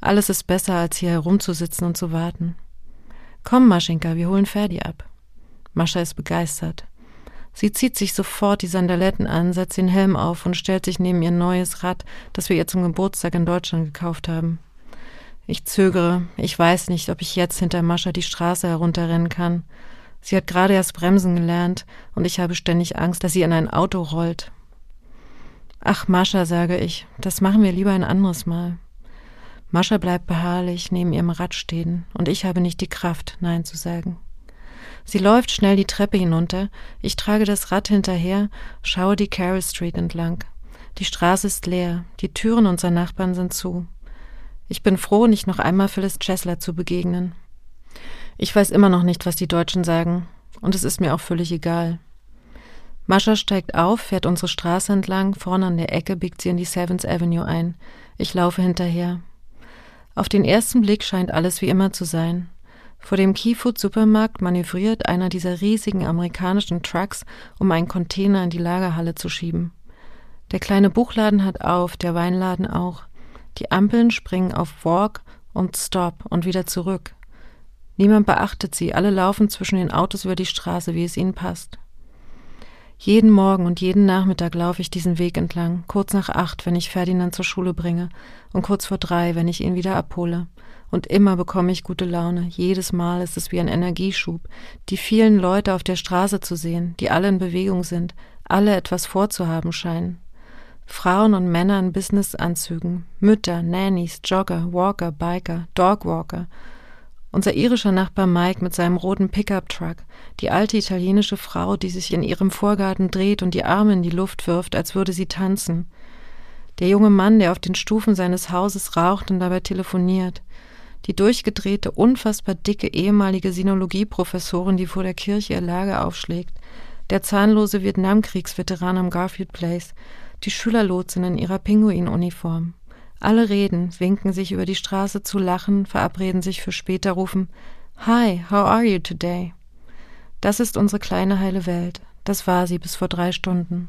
Alles ist besser, als hier herumzusitzen und zu warten. Komm, Maschinka, wir holen Ferdi ab. Mascha ist begeistert. Sie zieht sich sofort die Sandaletten an, setzt den Helm auf und stellt sich neben ihr neues Rad, das wir ihr zum Geburtstag in Deutschland gekauft haben. Ich zögere. Ich weiß nicht, ob ich jetzt hinter Mascha die Straße herunterrennen kann. Sie hat gerade erst bremsen gelernt und ich habe ständig Angst, dass sie in ein Auto rollt. Ach, Mascha, sage ich, das machen wir lieber ein anderes Mal. Mascha bleibt beharrlich neben ihrem Rad stehen, und ich habe nicht die Kraft, Nein zu sagen. Sie läuft schnell die Treppe hinunter, ich trage das Rad hinterher, schaue die Carroll Street entlang. Die Straße ist leer, die Türen unserer Nachbarn sind zu. Ich bin froh, nicht noch einmal Phyllis Chesler zu begegnen. Ich weiß immer noch nicht, was die Deutschen sagen, und es ist mir auch völlig egal. Mascha steigt auf, fährt unsere Straße entlang, vorne an der Ecke biegt sie in die Seventh Avenue ein. Ich laufe hinterher. Auf den ersten Blick scheint alles wie immer zu sein. Vor dem Keyfood-Supermarkt manövriert einer dieser riesigen amerikanischen Trucks, um einen Container in die Lagerhalle zu schieben. Der kleine Buchladen hat auf, der Weinladen auch. Die Ampeln springen auf Walk und Stop und wieder zurück. Niemand beachtet sie, alle laufen zwischen den Autos über die Straße, wie es ihnen passt. Jeden Morgen und jeden Nachmittag laufe ich diesen Weg entlang, kurz nach acht, wenn ich Ferdinand zur Schule bringe, und kurz vor drei, wenn ich ihn wieder abhole. Und immer bekomme ich gute Laune. Jedes Mal ist es wie ein Energieschub. Die vielen Leute auf der Straße zu sehen, die alle in Bewegung sind, alle etwas vorzuhaben scheinen. Frauen und Männer in Businessanzügen, Mütter, Nannies, Jogger, Walker, Biker, Dogwalker, unser irischer Nachbar Mike mit seinem roten Pickup-Truck, die alte italienische Frau, die sich in ihrem Vorgarten dreht und die Arme in die Luft wirft, als würde sie tanzen. Der junge Mann, der auf den Stufen seines Hauses raucht und dabei telefoniert. Die durchgedrehte, unfassbar dicke ehemalige Sinologieprofessorin, die vor der Kirche ihr Lager aufschlägt. Der zahnlose Vietnamkriegsveteran am Garfield Place. Die Schülerlotsin in ihrer Pinguinuniform. Alle reden, winken sich über die Straße zu lachen, verabreden sich für später, rufen Hi, how are you today? Das ist unsere kleine heile Welt. Das war sie bis vor drei Stunden.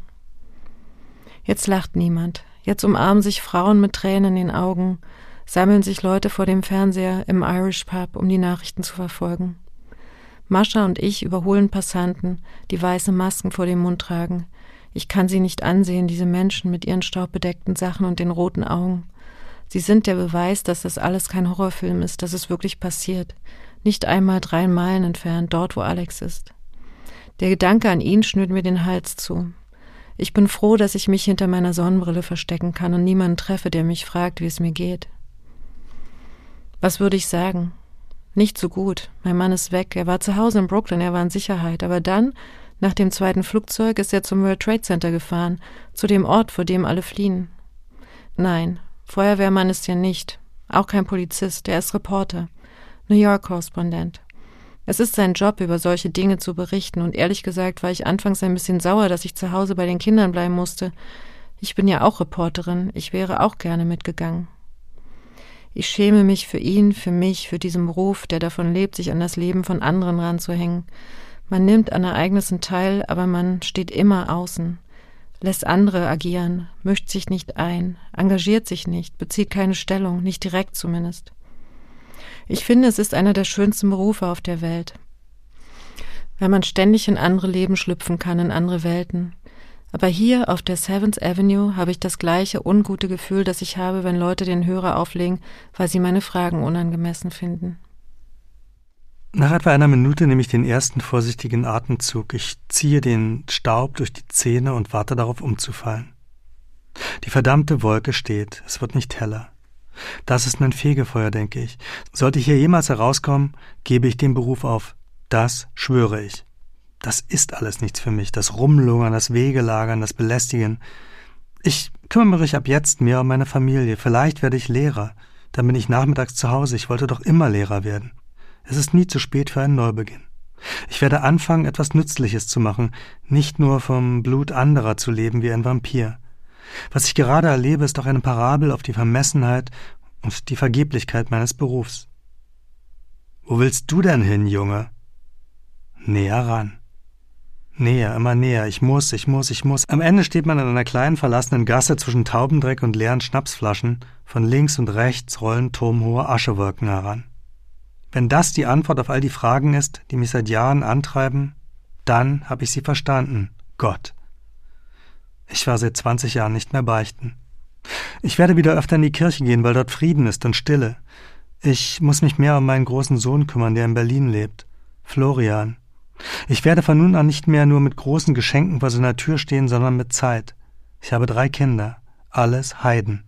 Jetzt lacht niemand. Jetzt umarmen sich Frauen mit Tränen in den Augen, sammeln sich Leute vor dem Fernseher im Irish Pub, um die Nachrichten zu verfolgen. Mascha und ich überholen Passanten, die weiße Masken vor dem Mund tragen. Ich kann sie nicht ansehen, diese Menschen mit ihren staubbedeckten Sachen und den roten Augen. Sie sind der Beweis, dass das alles kein Horrorfilm ist, dass es wirklich passiert. Nicht einmal drei Meilen entfernt, dort, wo Alex ist. Der Gedanke an ihn schnürt mir den Hals zu. Ich bin froh, dass ich mich hinter meiner Sonnenbrille verstecken kann und niemanden treffe, der mich fragt, wie es mir geht. Was würde ich sagen? Nicht so gut. Mein Mann ist weg. Er war zu Hause in Brooklyn, er war in Sicherheit. Aber dann, nach dem zweiten Flugzeug, ist er zum World Trade Center gefahren, zu dem Ort, vor dem alle fliehen. Nein, Feuerwehrmann ist er nicht, auch kein Polizist, er ist Reporter, New York-Korrespondent. Es ist sein Job, über solche Dinge zu berichten, und ehrlich gesagt war ich anfangs ein bisschen sauer, dass ich zu Hause bei den Kindern bleiben musste. Ich bin ja auch Reporterin, ich wäre auch gerne mitgegangen. Ich schäme mich für ihn, für mich, für diesen Beruf, der davon lebt, sich an das Leben von anderen ranzuhängen. Man nimmt an Ereignissen teil, aber man steht immer außen lässt andere agieren, mischt sich nicht ein, engagiert sich nicht, bezieht keine Stellung, nicht direkt zumindest. Ich finde, es ist einer der schönsten Berufe auf der Welt. Wenn man ständig in andere Leben schlüpfen kann, in andere Welten. Aber hier auf der Seventh Avenue habe ich das gleiche ungute Gefühl, das ich habe, wenn Leute den Hörer auflegen, weil sie meine Fragen unangemessen finden. Nach etwa einer Minute nehme ich den ersten vorsichtigen Atemzug. Ich ziehe den Staub durch die Zähne und warte darauf umzufallen. Die verdammte Wolke steht, es wird nicht heller. Das ist mein Fegefeuer, denke ich. Sollte ich hier jemals herauskommen, gebe ich den Beruf auf. Das schwöre ich. Das ist alles nichts für mich. Das Rumlungern, das Wegelagern, das Belästigen. Ich kümmere mich ab jetzt mehr um meine Familie. Vielleicht werde ich Lehrer. Dann bin ich nachmittags zu Hause. Ich wollte doch immer Lehrer werden. Es ist nie zu spät für einen Neubeginn. Ich werde anfangen, etwas Nützliches zu machen, nicht nur vom Blut anderer zu leben wie ein Vampir. Was ich gerade erlebe, ist doch eine Parabel auf die Vermessenheit und die Vergeblichkeit meines Berufs. Wo willst du denn hin, Junge? Näher ran. Näher, immer näher. Ich muss, ich muss, ich muss. Am Ende steht man in einer kleinen verlassenen Gasse zwischen Taubendreck und leeren Schnapsflaschen. Von links und rechts rollen turmhohe Aschewolken heran. Wenn das die Antwort auf all die Fragen ist, die mich seit Jahren antreiben, dann habe ich sie verstanden, Gott. Ich war seit 20 Jahren nicht mehr beichten. Ich werde wieder öfter in die Kirche gehen, weil dort Frieden ist und Stille. Ich muss mich mehr um meinen großen Sohn kümmern, der in Berlin lebt. Florian. Ich werde von nun an nicht mehr nur mit großen Geschenken vor seiner Tür stehen, sondern mit Zeit. Ich habe drei Kinder. Alles Heiden.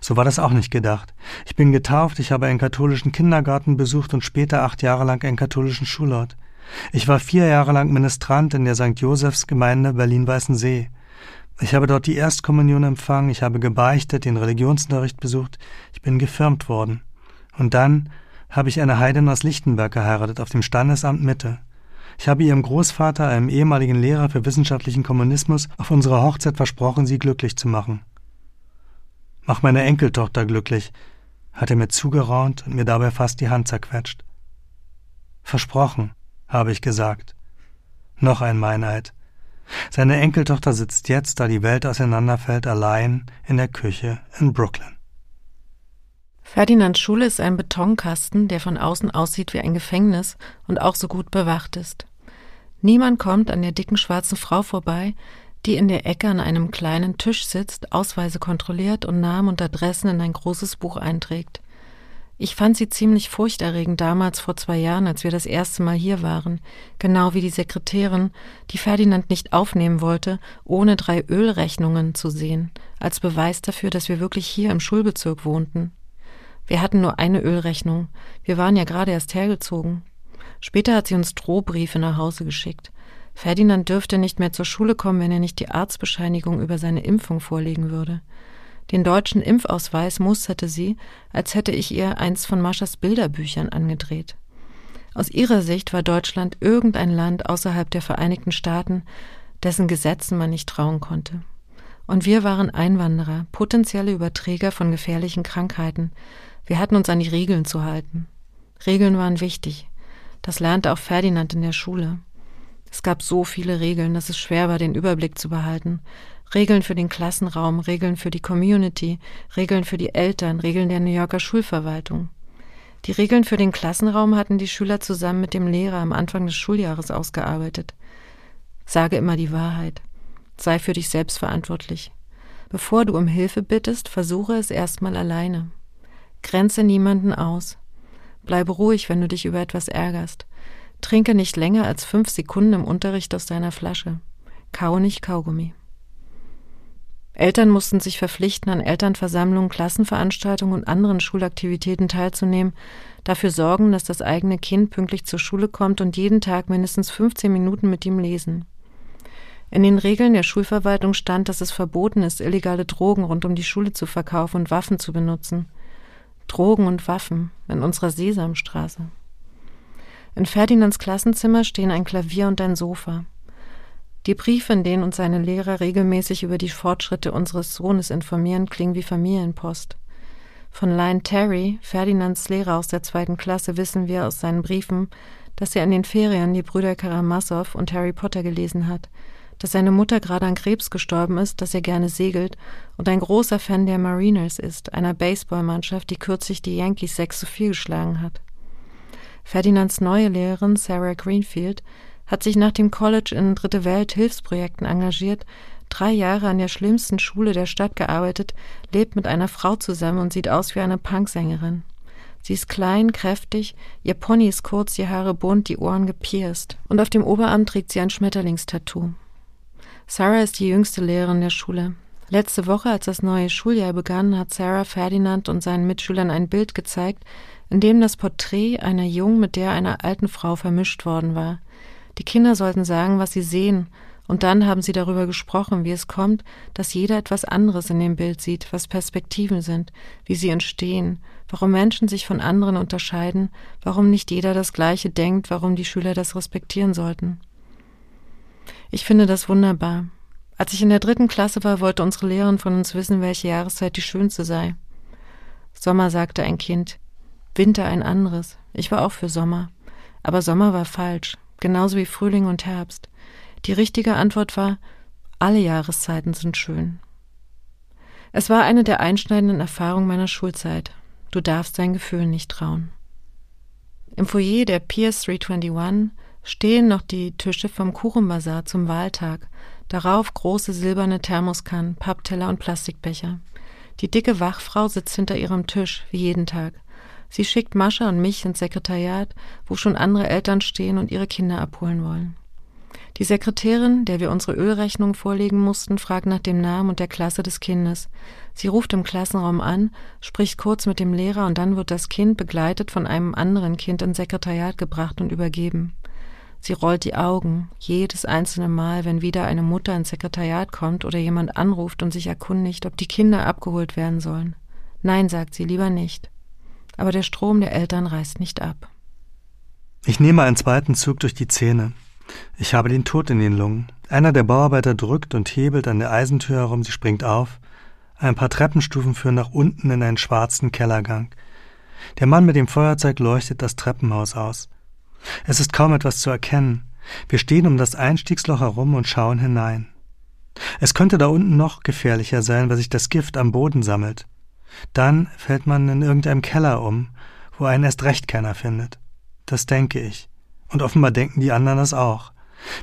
So war das auch nicht gedacht. Ich bin getauft, ich habe einen katholischen Kindergarten besucht und später acht Jahre lang einen katholischen Schulort. Ich war vier Jahre lang Ministrant in der St. Josephs Gemeinde Berlin-Weißensee. Ich habe dort die Erstkommunion empfangen, ich habe gebeichtet, den Religionsunterricht besucht, ich bin gefirmt worden. Und dann habe ich eine Heidin aus Lichtenberg geheiratet auf dem Standesamt Mitte. Ich habe ihrem Großvater, einem ehemaligen Lehrer für wissenschaftlichen Kommunismus, auf unserer Hochzeit versprochen, sie glücklich zu machen. Mach meine Enkeltochter glücklich, hat er mir zugeraunt und mir dabei fast die Hand zerquetscht. Versprochen, habe ich gesagt. Noch ein Meineid. Seine Enkeltochter sitzt jetzt, da die Welt auseinanderfällt, allein in der Küche in Brooklyn. Ferdinands Schule ist ein Betonkasten, der von außen aussieht wie ein Gefängnis und auch so gut bewacht ist. Niemand kommt an der dicken schwarzen Frau vorbei, die in der Ecke an einem kleinen Tisch sitzt, Ausweise kontrolliert und Namen und Adressen in ein großes Buch einträgt. Ich fand sie ziemlich furchterregend damals vor zwei Jahren, als wir das erste Mal hier waren, genau wie die Sekretärin, die Ferdinand nicht aufnehmen wollte, ohne drei Ölrechnungen zu sehen, als Beweis dafür, dass wir wirklich hier im Schulbezirk wohnten. Wir hatten nur eine Ölrechnung, wir waren ja gerade erst hergezogen. Später hat sie uns Drohbriefe nach Hause geschickt. Ferdinand dürfte nicht mehr zur Schule kommen, wenn er nicht die Arztbescheinigung über seine Impfung vorlegen würde. Den deutschen Impfausweis musterte sie, als hätte ich ihr eins von Maschas Bilderbüchern angedreht. Aus ihrer Sicht war Deutschland irgendein Land außerhalb der Vereinigten Staaten, dessen Gesetzen man nicht trauen konnte. Und wir waren Einwanderer, potenzielle Überträger von gefährlichen Krankheiten. Wir hatten uns an die Regeln zu halten. Regeln waren wichtig. Das lernte auch Ferdinand in der Schule. Es gab so viele Regeln, dass es schwer war, den Überblick zu behalten. Regeln für den Klassenraum, Regeln für die Community, Regeln für die Eltern, Regeln der New Yorker Schulverwaltung. Die Regeln für den Klassenraum hatten die Schüler zusammen mit dem Lehrer am Anfang des Schuljahres ausgearbeitet. Sage immer die Wahrheit. Sei für dich selbst verantwortlich. Bevor du um Hilfe bittest, versuche es erstmal alleine. Grenze niemanden aus. Bleibe ruhig, wenn du dich über etwas ärgerst. Trinke nicht länger als fünf Sekunden im Unterricht aus deiner Flasche. Kau nicht Kaugummi. Eltern mussten sich verpflichten, an Elternversammlungen, Klassenveranstaltungen und anderen Schulaktivitäten teilzunehmen, dafür sorgen, dass das eigene Kind pünktlich zur Schule kommt und jeden Tag mindestens 15 Minuten mit ihm lesen. In den Regeln der Schulverwaltung stand, dass es verboten ist, illegale Drogen rund um die Schule zu verkaufen und Waffen zu benutzen. Drogen und Waffen in unserer Sesamstraße. In Ferdinands Klassenzimmer stehen ein Klavier und ein Sofa. Die Briefe, in denen uns seine Lehrer regelmäßig über die Fortschritte unseres Sohnes informieren, klingen wie Familienpost. Von Lion Terry, Ferdinands Lehrer aus der zweiten Klasse, wissen wir aus seinen Briefen, dass er in den Ferien die Brüder Karamazov und Harry Potter gelesen hat, dass seine Mutter gerade an Krebs gestorben ist, dass er gerne segelt und ein großer Fan der Mariners ist, einer Baseballmannschaft, die kürzlich die Yankees 6 zu 4 geschlagen hat. Ferdinands neue Lehrerin Sarah Greenfield hat sich nach dem College in Dritte Welt Hilfsprojekten engagiert, drei Jahre an der schlimmsten Schule der Stadt gearbeitet, lebt mit einer Frau zusammen und sieht aus wie eine Punksängerin. Sie ist klein, kräftig, ihr Pony ist kurz, die Haare bunt, die Ohren gepierst. Und auf dem Oberarm trägt sie ein Schmetterlingstattoo. Sarah ist die jüngste Lehrerin der Schule. Letzte Woche, als das neue Schuljahr begann, hat Sarah Ferdinand und seinen Mitschülern ein Bild gezeigt, in dem das Porträt einer Jungen mit der einer alten Frau vermischt worden war. Die Kinder sollten sagen, was sie sehen, und dann haben sie darüber gesprochen, wie es kommt, dass jeder etwas anderes in dem Bild sieht, was Perspektiven sind, wie sie entstehen, warum Menschen sich von anderen unterscheiden, warum nicht jeder das Gleiche denkt, warum die Schüler das respektieren sollten. Ich finde das wunderbar. Als ich in der dritten Klasse war, wollte unsere Lehrerin von uns wissen, welche Jahreszeit die schönste sei. Sommer sagte ein Kind, Winter ein anderes. Ich war auch für Sommer. Aber Sommer war falsch genauso wie Frühling und Herbst. Die richtige Antwort war, alle Jahreszeiten sind schön. Es war eine der einschneidenden Erfahrungen meiner Schulzeit. Du darfst dein Gefühl nicht trauen. Im Foyer der Piers 321 stehen noch die Tische vom Kuchenbazar zum Wahltag, darauf große silberne Thermoskannen, Pappteller und Plastikbecher. Die dicke Wachfrau sitzt hinter ihrem Tisch, wie jeden Tag. Sie schickt Mascha und mich ins Sekretariat, wo schon andere Eltern stehen und ihre Kinder abholen wollen. Die Sekretärin, der wir unsere Ölrechnung vorlegen mussten, fragt nach dem Namen und der Klasse des Kindes. Sie ruft im Klassenraum an, spricht kurz mit dem Lehrer und dann wird das Kind begleitet von einem anderen Kind ins Sekretariat gebracht und übergeben. Sie rollt die Augen, jedes einzelne Mal, wenn wieder eine Mutter ins Sekretariat kommt oder jemand anruft und sich erkundigt, ob die Kinder abgeholt werden sollen. Nein, sagt sie, lieber nicht. Aber der Strom der Eltern reißt nicht ab. Ich nehme einen zweiten Zug durch die Zähne. Ich habe den Tod in den Lungen. Einer der Bauarbeiter drückt und hebelt an der Eisentür herum, sie springt auf. Ein paar Treppenstufen führen nach unten in einen schwarzen Kellergang. Der Mann mit dem Feuerzeug leuchtet das Treppenhaus aus. Es ist kaum etwas zu erkennen. Wir stehen um das Einstiegsloch herum und schauen hinein. Es könnte da unten noch gefährlicher sein, weil sich das Gift am Boden sammelt. Dann fällt man in irgendeinem Keller um, wo einen erst recht keiner findet. Das denke ich. Und offenbar denken die anderen das auch.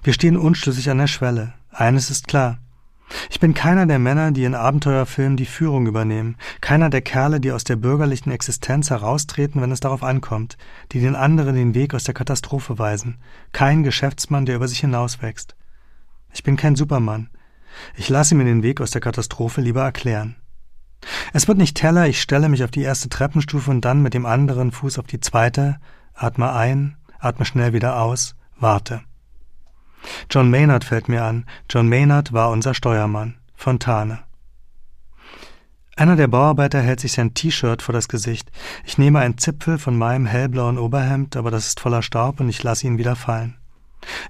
Wir stehen unschlüssig an der Schwelle. Eines ist klar. Ich bin keiner der Männer, die in Abenteuerfilmen die Führung übernehmen, keiner der Kerle, die aus der bürgerlichen Existenz heraustreten, wenn es darauf ankommt, die den anderen den Weg aus der Katastrophe weisen, kein Geschäftsmann, der über sich hinauswächst. Ich bin kein Supermann. Ich lasse mir den Weg aus der Katastrophe lieber erklären. Es wird nicht heller, ich stelle mich auf die erste Treppenstufe und dann mit dem anderen Fuß auf die zweite, atme ein, atme schnell wieder aus, warte. John Maynard fällt mir an. John Maynard war unser Steuermann. Fontane. Einer der Bauarbeiter hält sich sein T-Shirt vor das Gesicht. Ich nehme einen Zipfel von meinem hellblauen Oberhemd, aber das ist voller Staub und ich lasse ihn wieder fallen.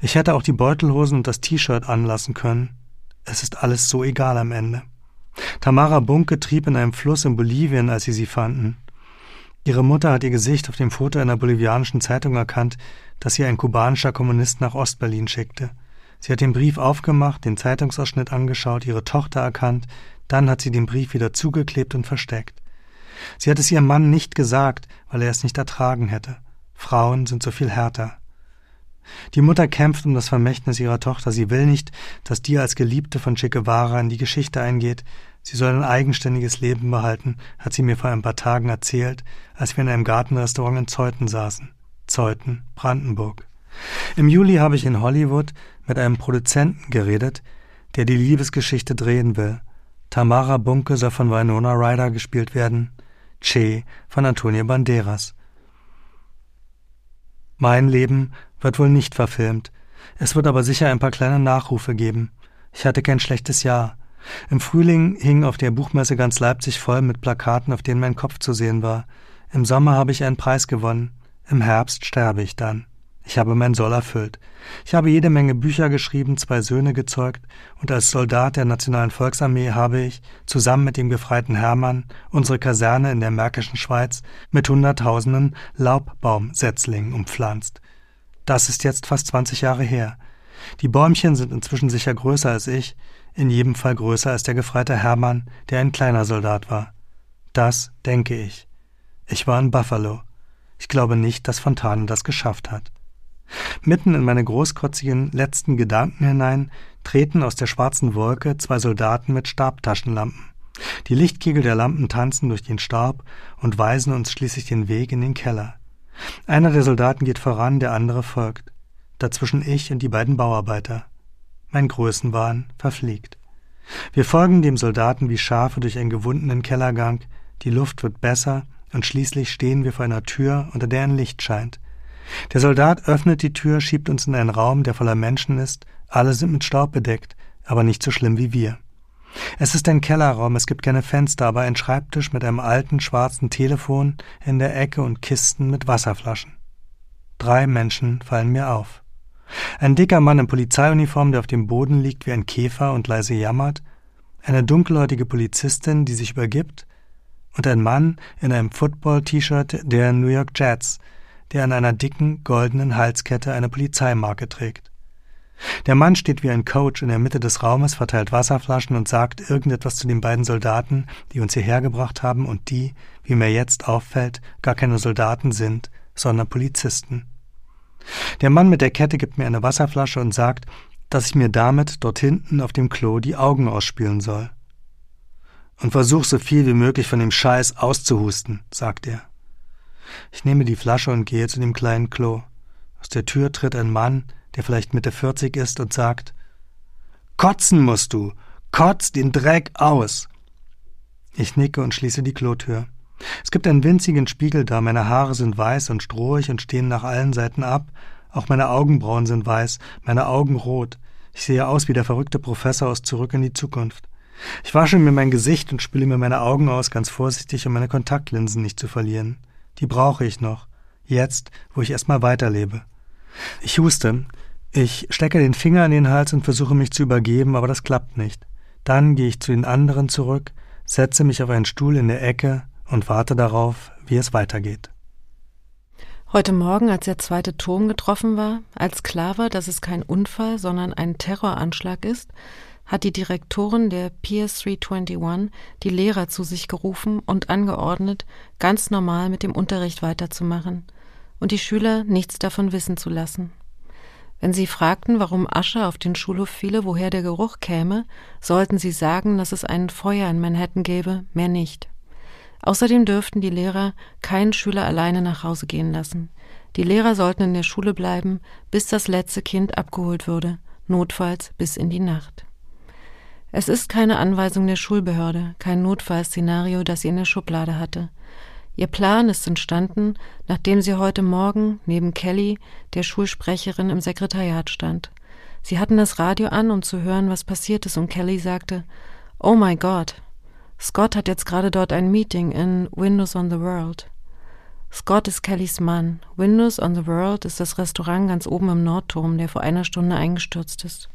Ich hätte auch die Beutelhosen und das T-Shirt anlassen können. Es ist alles so egal am Ende. Tamara Bunke trieb in einem Fluss in Bolivien, als sie sie fanden. Ihre Mutter hat ihr Gesicht auf dem Foto einer bolivianischen Zeitung erkannt, das ihr ein kubanischer Kommunist nach Ostberlin schickte. Sie hat den Brief aufgemacht, den Zeitungsausschnitt angeschaut, ihre Tochter erkannt, dann hat sie den Brief wieder zugeklebt und versteckt. Sie hat es ihrem Mann nicht gesagt, weil er es nicht ertragen hätte. Frauen sind so viel härter. Die Mutter kämpft um das Vermächtnis ihrer Tochter. Sie will nicht, dass die als Geliebte von Che Guevara in die Geschichte eingeht. Sie soll ein eigenständiges Leben behalten, hat sie mir vor ein paar Tagen erzählt, als wir in einem Gartenrestaurant in Zeuthen saßen. Zeuthen, Brandenburg. Im Juli habe ich in Hollywood mit einem Produzenten geredet, der die Liebesgeschichte drehen will. Tamara Bunke soll von Winona Ryder gespielt werden, Che von Antonio Banderas. Mein Leben wird wohl nicht verfilmt. Es wird aber sicher ein paar kleine Nachrufe geben. Ich hatte kein schlechtes Jahr. Im Frühling hing auf der Buchmesse ganz Leipzig voll mit Plakaten, auf denen mein Kopf zu sehen war. Im Sommer habe ich einen Preis gewonnen. Im Herbst sterbe ich dann. Ich habe mein Soll erfüllt. Ich habe jede Menge Bücher geschrieben, zwei Söhne gezeugt, und als Soldat der Nationalen Volksarmee habe ich, zusammen mit dem gefreiten Hermann, unsere Kaserne in der Märkischen Schweiz mit Hunderttausenden Laubbaumsetzlingen umpflanzt. Das ist jetzt fast 20 Jahre her. Die Bäumchen sind inzwischen sicher größer als ich, in jedem Fall größer als der gefreite Hermann, der ein kleiner Soldat war. Das denke ich. Ich war in Buffalo. Ich glaube nicht, dass Fontane das geschafft hat. Mitten in meine großkotzigen letzten Gedanken hinein treten aus der schwarzen Wolke zwei Soldaten mit Stabtaschenlampen. Die Lichtkegel der Lampen tanzen durch den Staub und weisen uns schließlich den Weg in den Keller. Einer der Soldaten geht voran, der andere folgt. Dazwischen ich und die beiden Bauarbeiter. Mein Größenwahn verfliegt. Wir folgen dem Soldaten wie Schafe durch einen gewundenen Kellergang. Die Luft wird besser, und schließlich stehen wir vor einer Tür, unter der ein Licht scheint. Der Soldat öffnet die Tür, schiebt uns in einen Raum, der voller Menschen ist, alle sind mit Staub bedeckt, aber nicht so schlimm wie wir. Es ist ein Kellerraum, es gibt keine Fenster, aber ein Schreibtisch mit einem alten schwarzen Telefon in der Ecke und Kisten mit Wasserflaschen. Drei Menschen fallen mir auf. Ein dicker Mann in Polizeiuniform, der auf dem Boden liegt wie ein Käfer und leise jammert, eine dunkelhäutige Polizistin, die sich übergibt, und ein Mann in einem Football-T-Shirt der New York Jets, der an einer dicken, goldenen Halskette eine Polizeimarke trägt. Der Mann steht wie ein Coach in der Mitte des Raumes, verteilt Wasserflaschen und sagt irgendetwas zu den beiden Soldaten, die uns hierher gebracht haben und die, wie mir jetzt auffällt, gar keine Soldaten sind, sondern Polizisten. Der Mann mit der Kette gibt mir eine Wasserflasche und sagt, dass ich mir damit dort hinten auf dem Klo die Augen ausspülen soll und versuch so viel wie möglich von dem Scheiß auszuhusten, sagt er. Ich nehme die Flasche und gehe zu dem kleinen Klo. Aus der Tür tritt ein Mann, der vielleicht Mitte 40 ist, und sagt, Kotzen musst du! Kotz den Dreck aus! Ich nicke und schließe die Klotür. Es gibt einen winzigen Spiegel da, meine Haare sind weiß und strohig und stehen nach allen Seiten ab, Auch meine Augenbrauen sind weiß, meine Augen rot. Ich sehe aus wie der verrückte Professor aus Zurück in die Zukunft. Ich wasche mir mein Gesicht und spüle mir meine Augen aus, ganz vorsichtig, um meine Kontaktlinsen nicht zu verlieren. Die brauche ich noch. Jetzt, wo ich erstmal weiterlebe. Ich huste. Ich stecke den Finger in den Hals und versuche mich zu übergeben, aber das klappt nicht. Dann gehe ich zu den anderen zurück, setze mich auf einen Stuhl in der Ecke und warte darauf, wie es weitergeht. Heute Morgen, als der zweite Turm getroffen war, als klar war, dass es kein Unfall, sondern ein Terroranschlag ist, hat die Direktorin der PS321 die Lehrer zu sich gerufen und angeordnet, ganz normal mit dem Unterricht weiterzumachen und die Schüler nichts davon wissen zu lassen. Wenn sie fragten, warum Asche auf den Schulhof fiele, woher der Geruch käme, sollten sie sagen, dass es ein Feuer in Manhattan gäbe, mehr nicht. Außerdem dürften die Lehrer keinen Schüler alleine nach Hause gehen lassen. Die Lehrer sollten in der Schule bleiben, bis das letzte Kind abgeholt würde, notfalls bis in die Nacht. Es ist keine Anweisung der Schulbehörde, kein Notfallszenario, das sie in der Schublade hatte. Ihr Plan ist entstanden, nachdem sie heute Morgen neben Kelly, der Schulsprecherin, im Sekretariat stand. Sie hatten das Radio an, um zu hören, was passiert ist, und Kelly sagte, Oh my God, Scott hat jetzt gerade dort ein Meeting in Windows on the World. Scott ist Kellys Mann. Windows on the World ist das Restaurant ganz oben im Nordturm, der vor einer Stunde eingestürzt ist.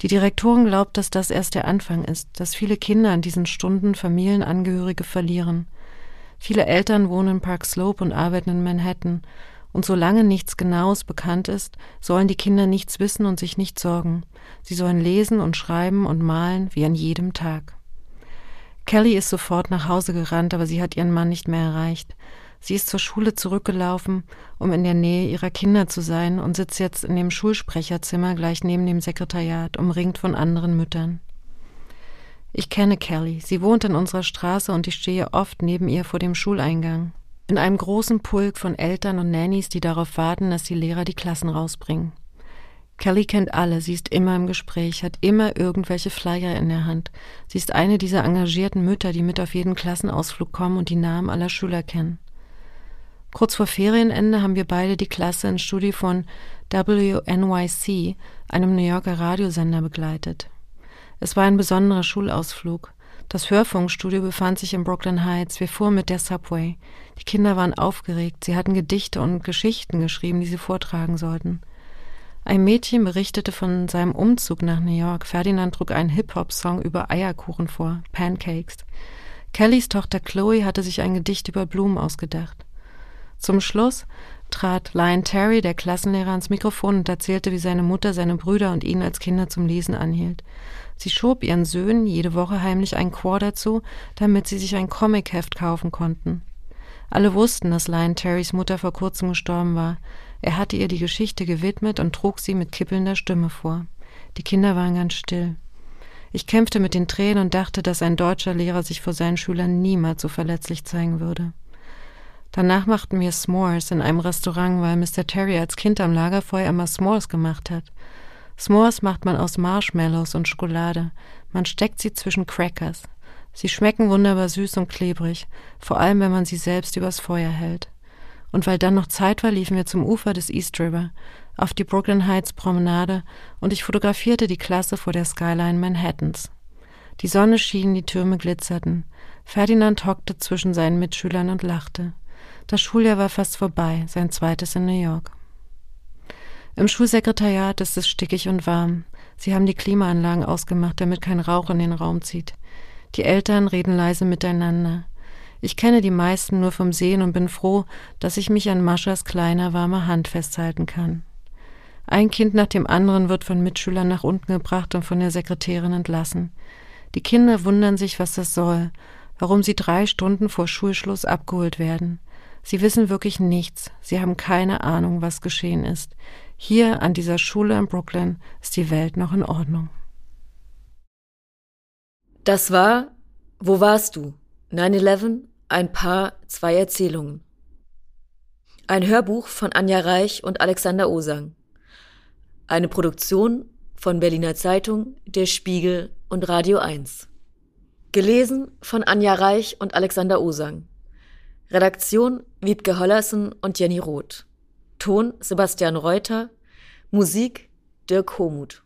Die Direktorin glaubt, dass das erst der Anfang ist, dass viele Kinder in diesen Stunden Familienangehörige verlieren. Viele Eltern wohnen in Park Slope und arbeiten in Manhattan. Und solange nichts Genaues bekannt ist, sollen die Kinder nichts wissen und sich nicht sorgen. Sie sollen lesen und schreiben und malen wie an jedem Tag. Kelly ist sofort nach Hause gerannt, aber sie hat ihren Mann nicht mehr erreicht. Sie ist zur Schule zurückgelaufen, um in der Nähe ihrer Kinder zu sein und sitzt jetzt in dem Schulsprecherzimmer gleich neben dem Sekretariat, umringt von anderen Müttern. Ich kenne Kelly. Sie wohnt in unserer Straße und ich stehe oft neben ihr vor dem Schuleingang. In einem großen Pulk von Eltern und Nannies, die darauf warten, dass die Lehrer die Klassen rausbringen. Kelly kennt alle, sie ist immer im Gespräch, hat immer irgendwelche Flyer in der Hand. Sie ist eine dieser engagierten Mütter, die mit auf jeden Klassenausflug kommen und die Namen aller Schüler kennen. Kurz vor Ferienende haben wir beide die Klasse ins Studio von WNYC, einem New Yorker Radiosender, begleitet. Es war ein besonderer Schulausflug. Das Hörfunkstudio befand sich in Brooklyn Heights. Wir fuhren mit der Subway. Die Kinder waren aufgeregt. Sie hatten Gedichte und Geschichten geschrieben, die sie vortragen sollten. Ein Mädchen berichtete von seinem Umzug nach New York. Ferdinand trug einen Hip-Hop-Song über Eierkuchen vor, Pancakes. Kellys Tochter Chloe hatte sich ein Gedicht über Blumen ausgedacht. Zum Schluss trat Lion Terry, der Klassenlehrer, ans Mikrofon und erzählte, wie seine Mutter seine Brüder und ihn als Kinder zum Lesen anhielt. Sie schob ihren Söhnen jede Woche heimlich ein Quarter zu, damit sie sich ein Comicheft kaufen konnten. Alle wussten, dass Lion Terrys Mutter vor kurzem gestorben war. Er hatte ihr die Geschichte gewidmet und trug sie mit kippelnder Stimme vor. Die Kinder waren ganz still. Ich kämpfte mit den Tränen und dachte, dass ein deutscher Lehrer sich vor seinen Schülern niemals so verletzlich zeigen würde. Danach machten wir S'mores in einem Restaurant, weil Mr. Terry als Kind am Lagerfeuer immer S'mores gemacht hat. S'mores macht man aus Marshmallows und Schokolade. Man steckt sie zwischen Crackers. Sie schmecken wunderbar süß und klebrig, vor allem wenn man sie selbst übers Feuer hält. Und weil dann noch Zeit war, liefen wir zum Ufer des East River, auf die Brooklyn Heights Promenade, und ich fotografierte die Klasse vor der Skyline Manhattans. Die Sonne schien, die Türme glitzerten. Ferdinand hockte zwischen seinen Mitschülern und lachte. Das Schuljahr war fast vorbei, sein zweites in New York. Im Schulsekretariat ist es stickig und warm. Sie haben die Klimaanlagen ausgemacht, damit kein Rauch in den Raum zieht. Die Eltern reden leise miteinander. Ich kenne die meisten nur vom Sehen und bin froh, dass ich mich an Maschas kleiner, warmer Hand festhalten kann. Ein Kind nach dem anderen wird von Mitschülern nach unten gebracht und von der Sekretärin entlassen. Die Kinder wundern sich, was das soll, warum sie drei Stunden vor Schulschluss abgeholt werden. Sie wissen wirklich nichts. Sie haben keine Ahnung, was geschehen ist. Hier an dieser Schule in Brooklyn ist die Welt noch in Ordnung. Das war Wo warst du? 9-11, ein Paar, zwei Erzählungen. Ein Hörbuch von Anja Reich und Alexander Osang. Eine Produktion von Berliner Zeitung, Der Spiegel und Radio 1. Gelesen von Anja Reich und Alexander Osang. Redaktion Wiebke Hollersen und Jenny Roth. Ton Sebastian Reuter, Musik Dirk Homuth.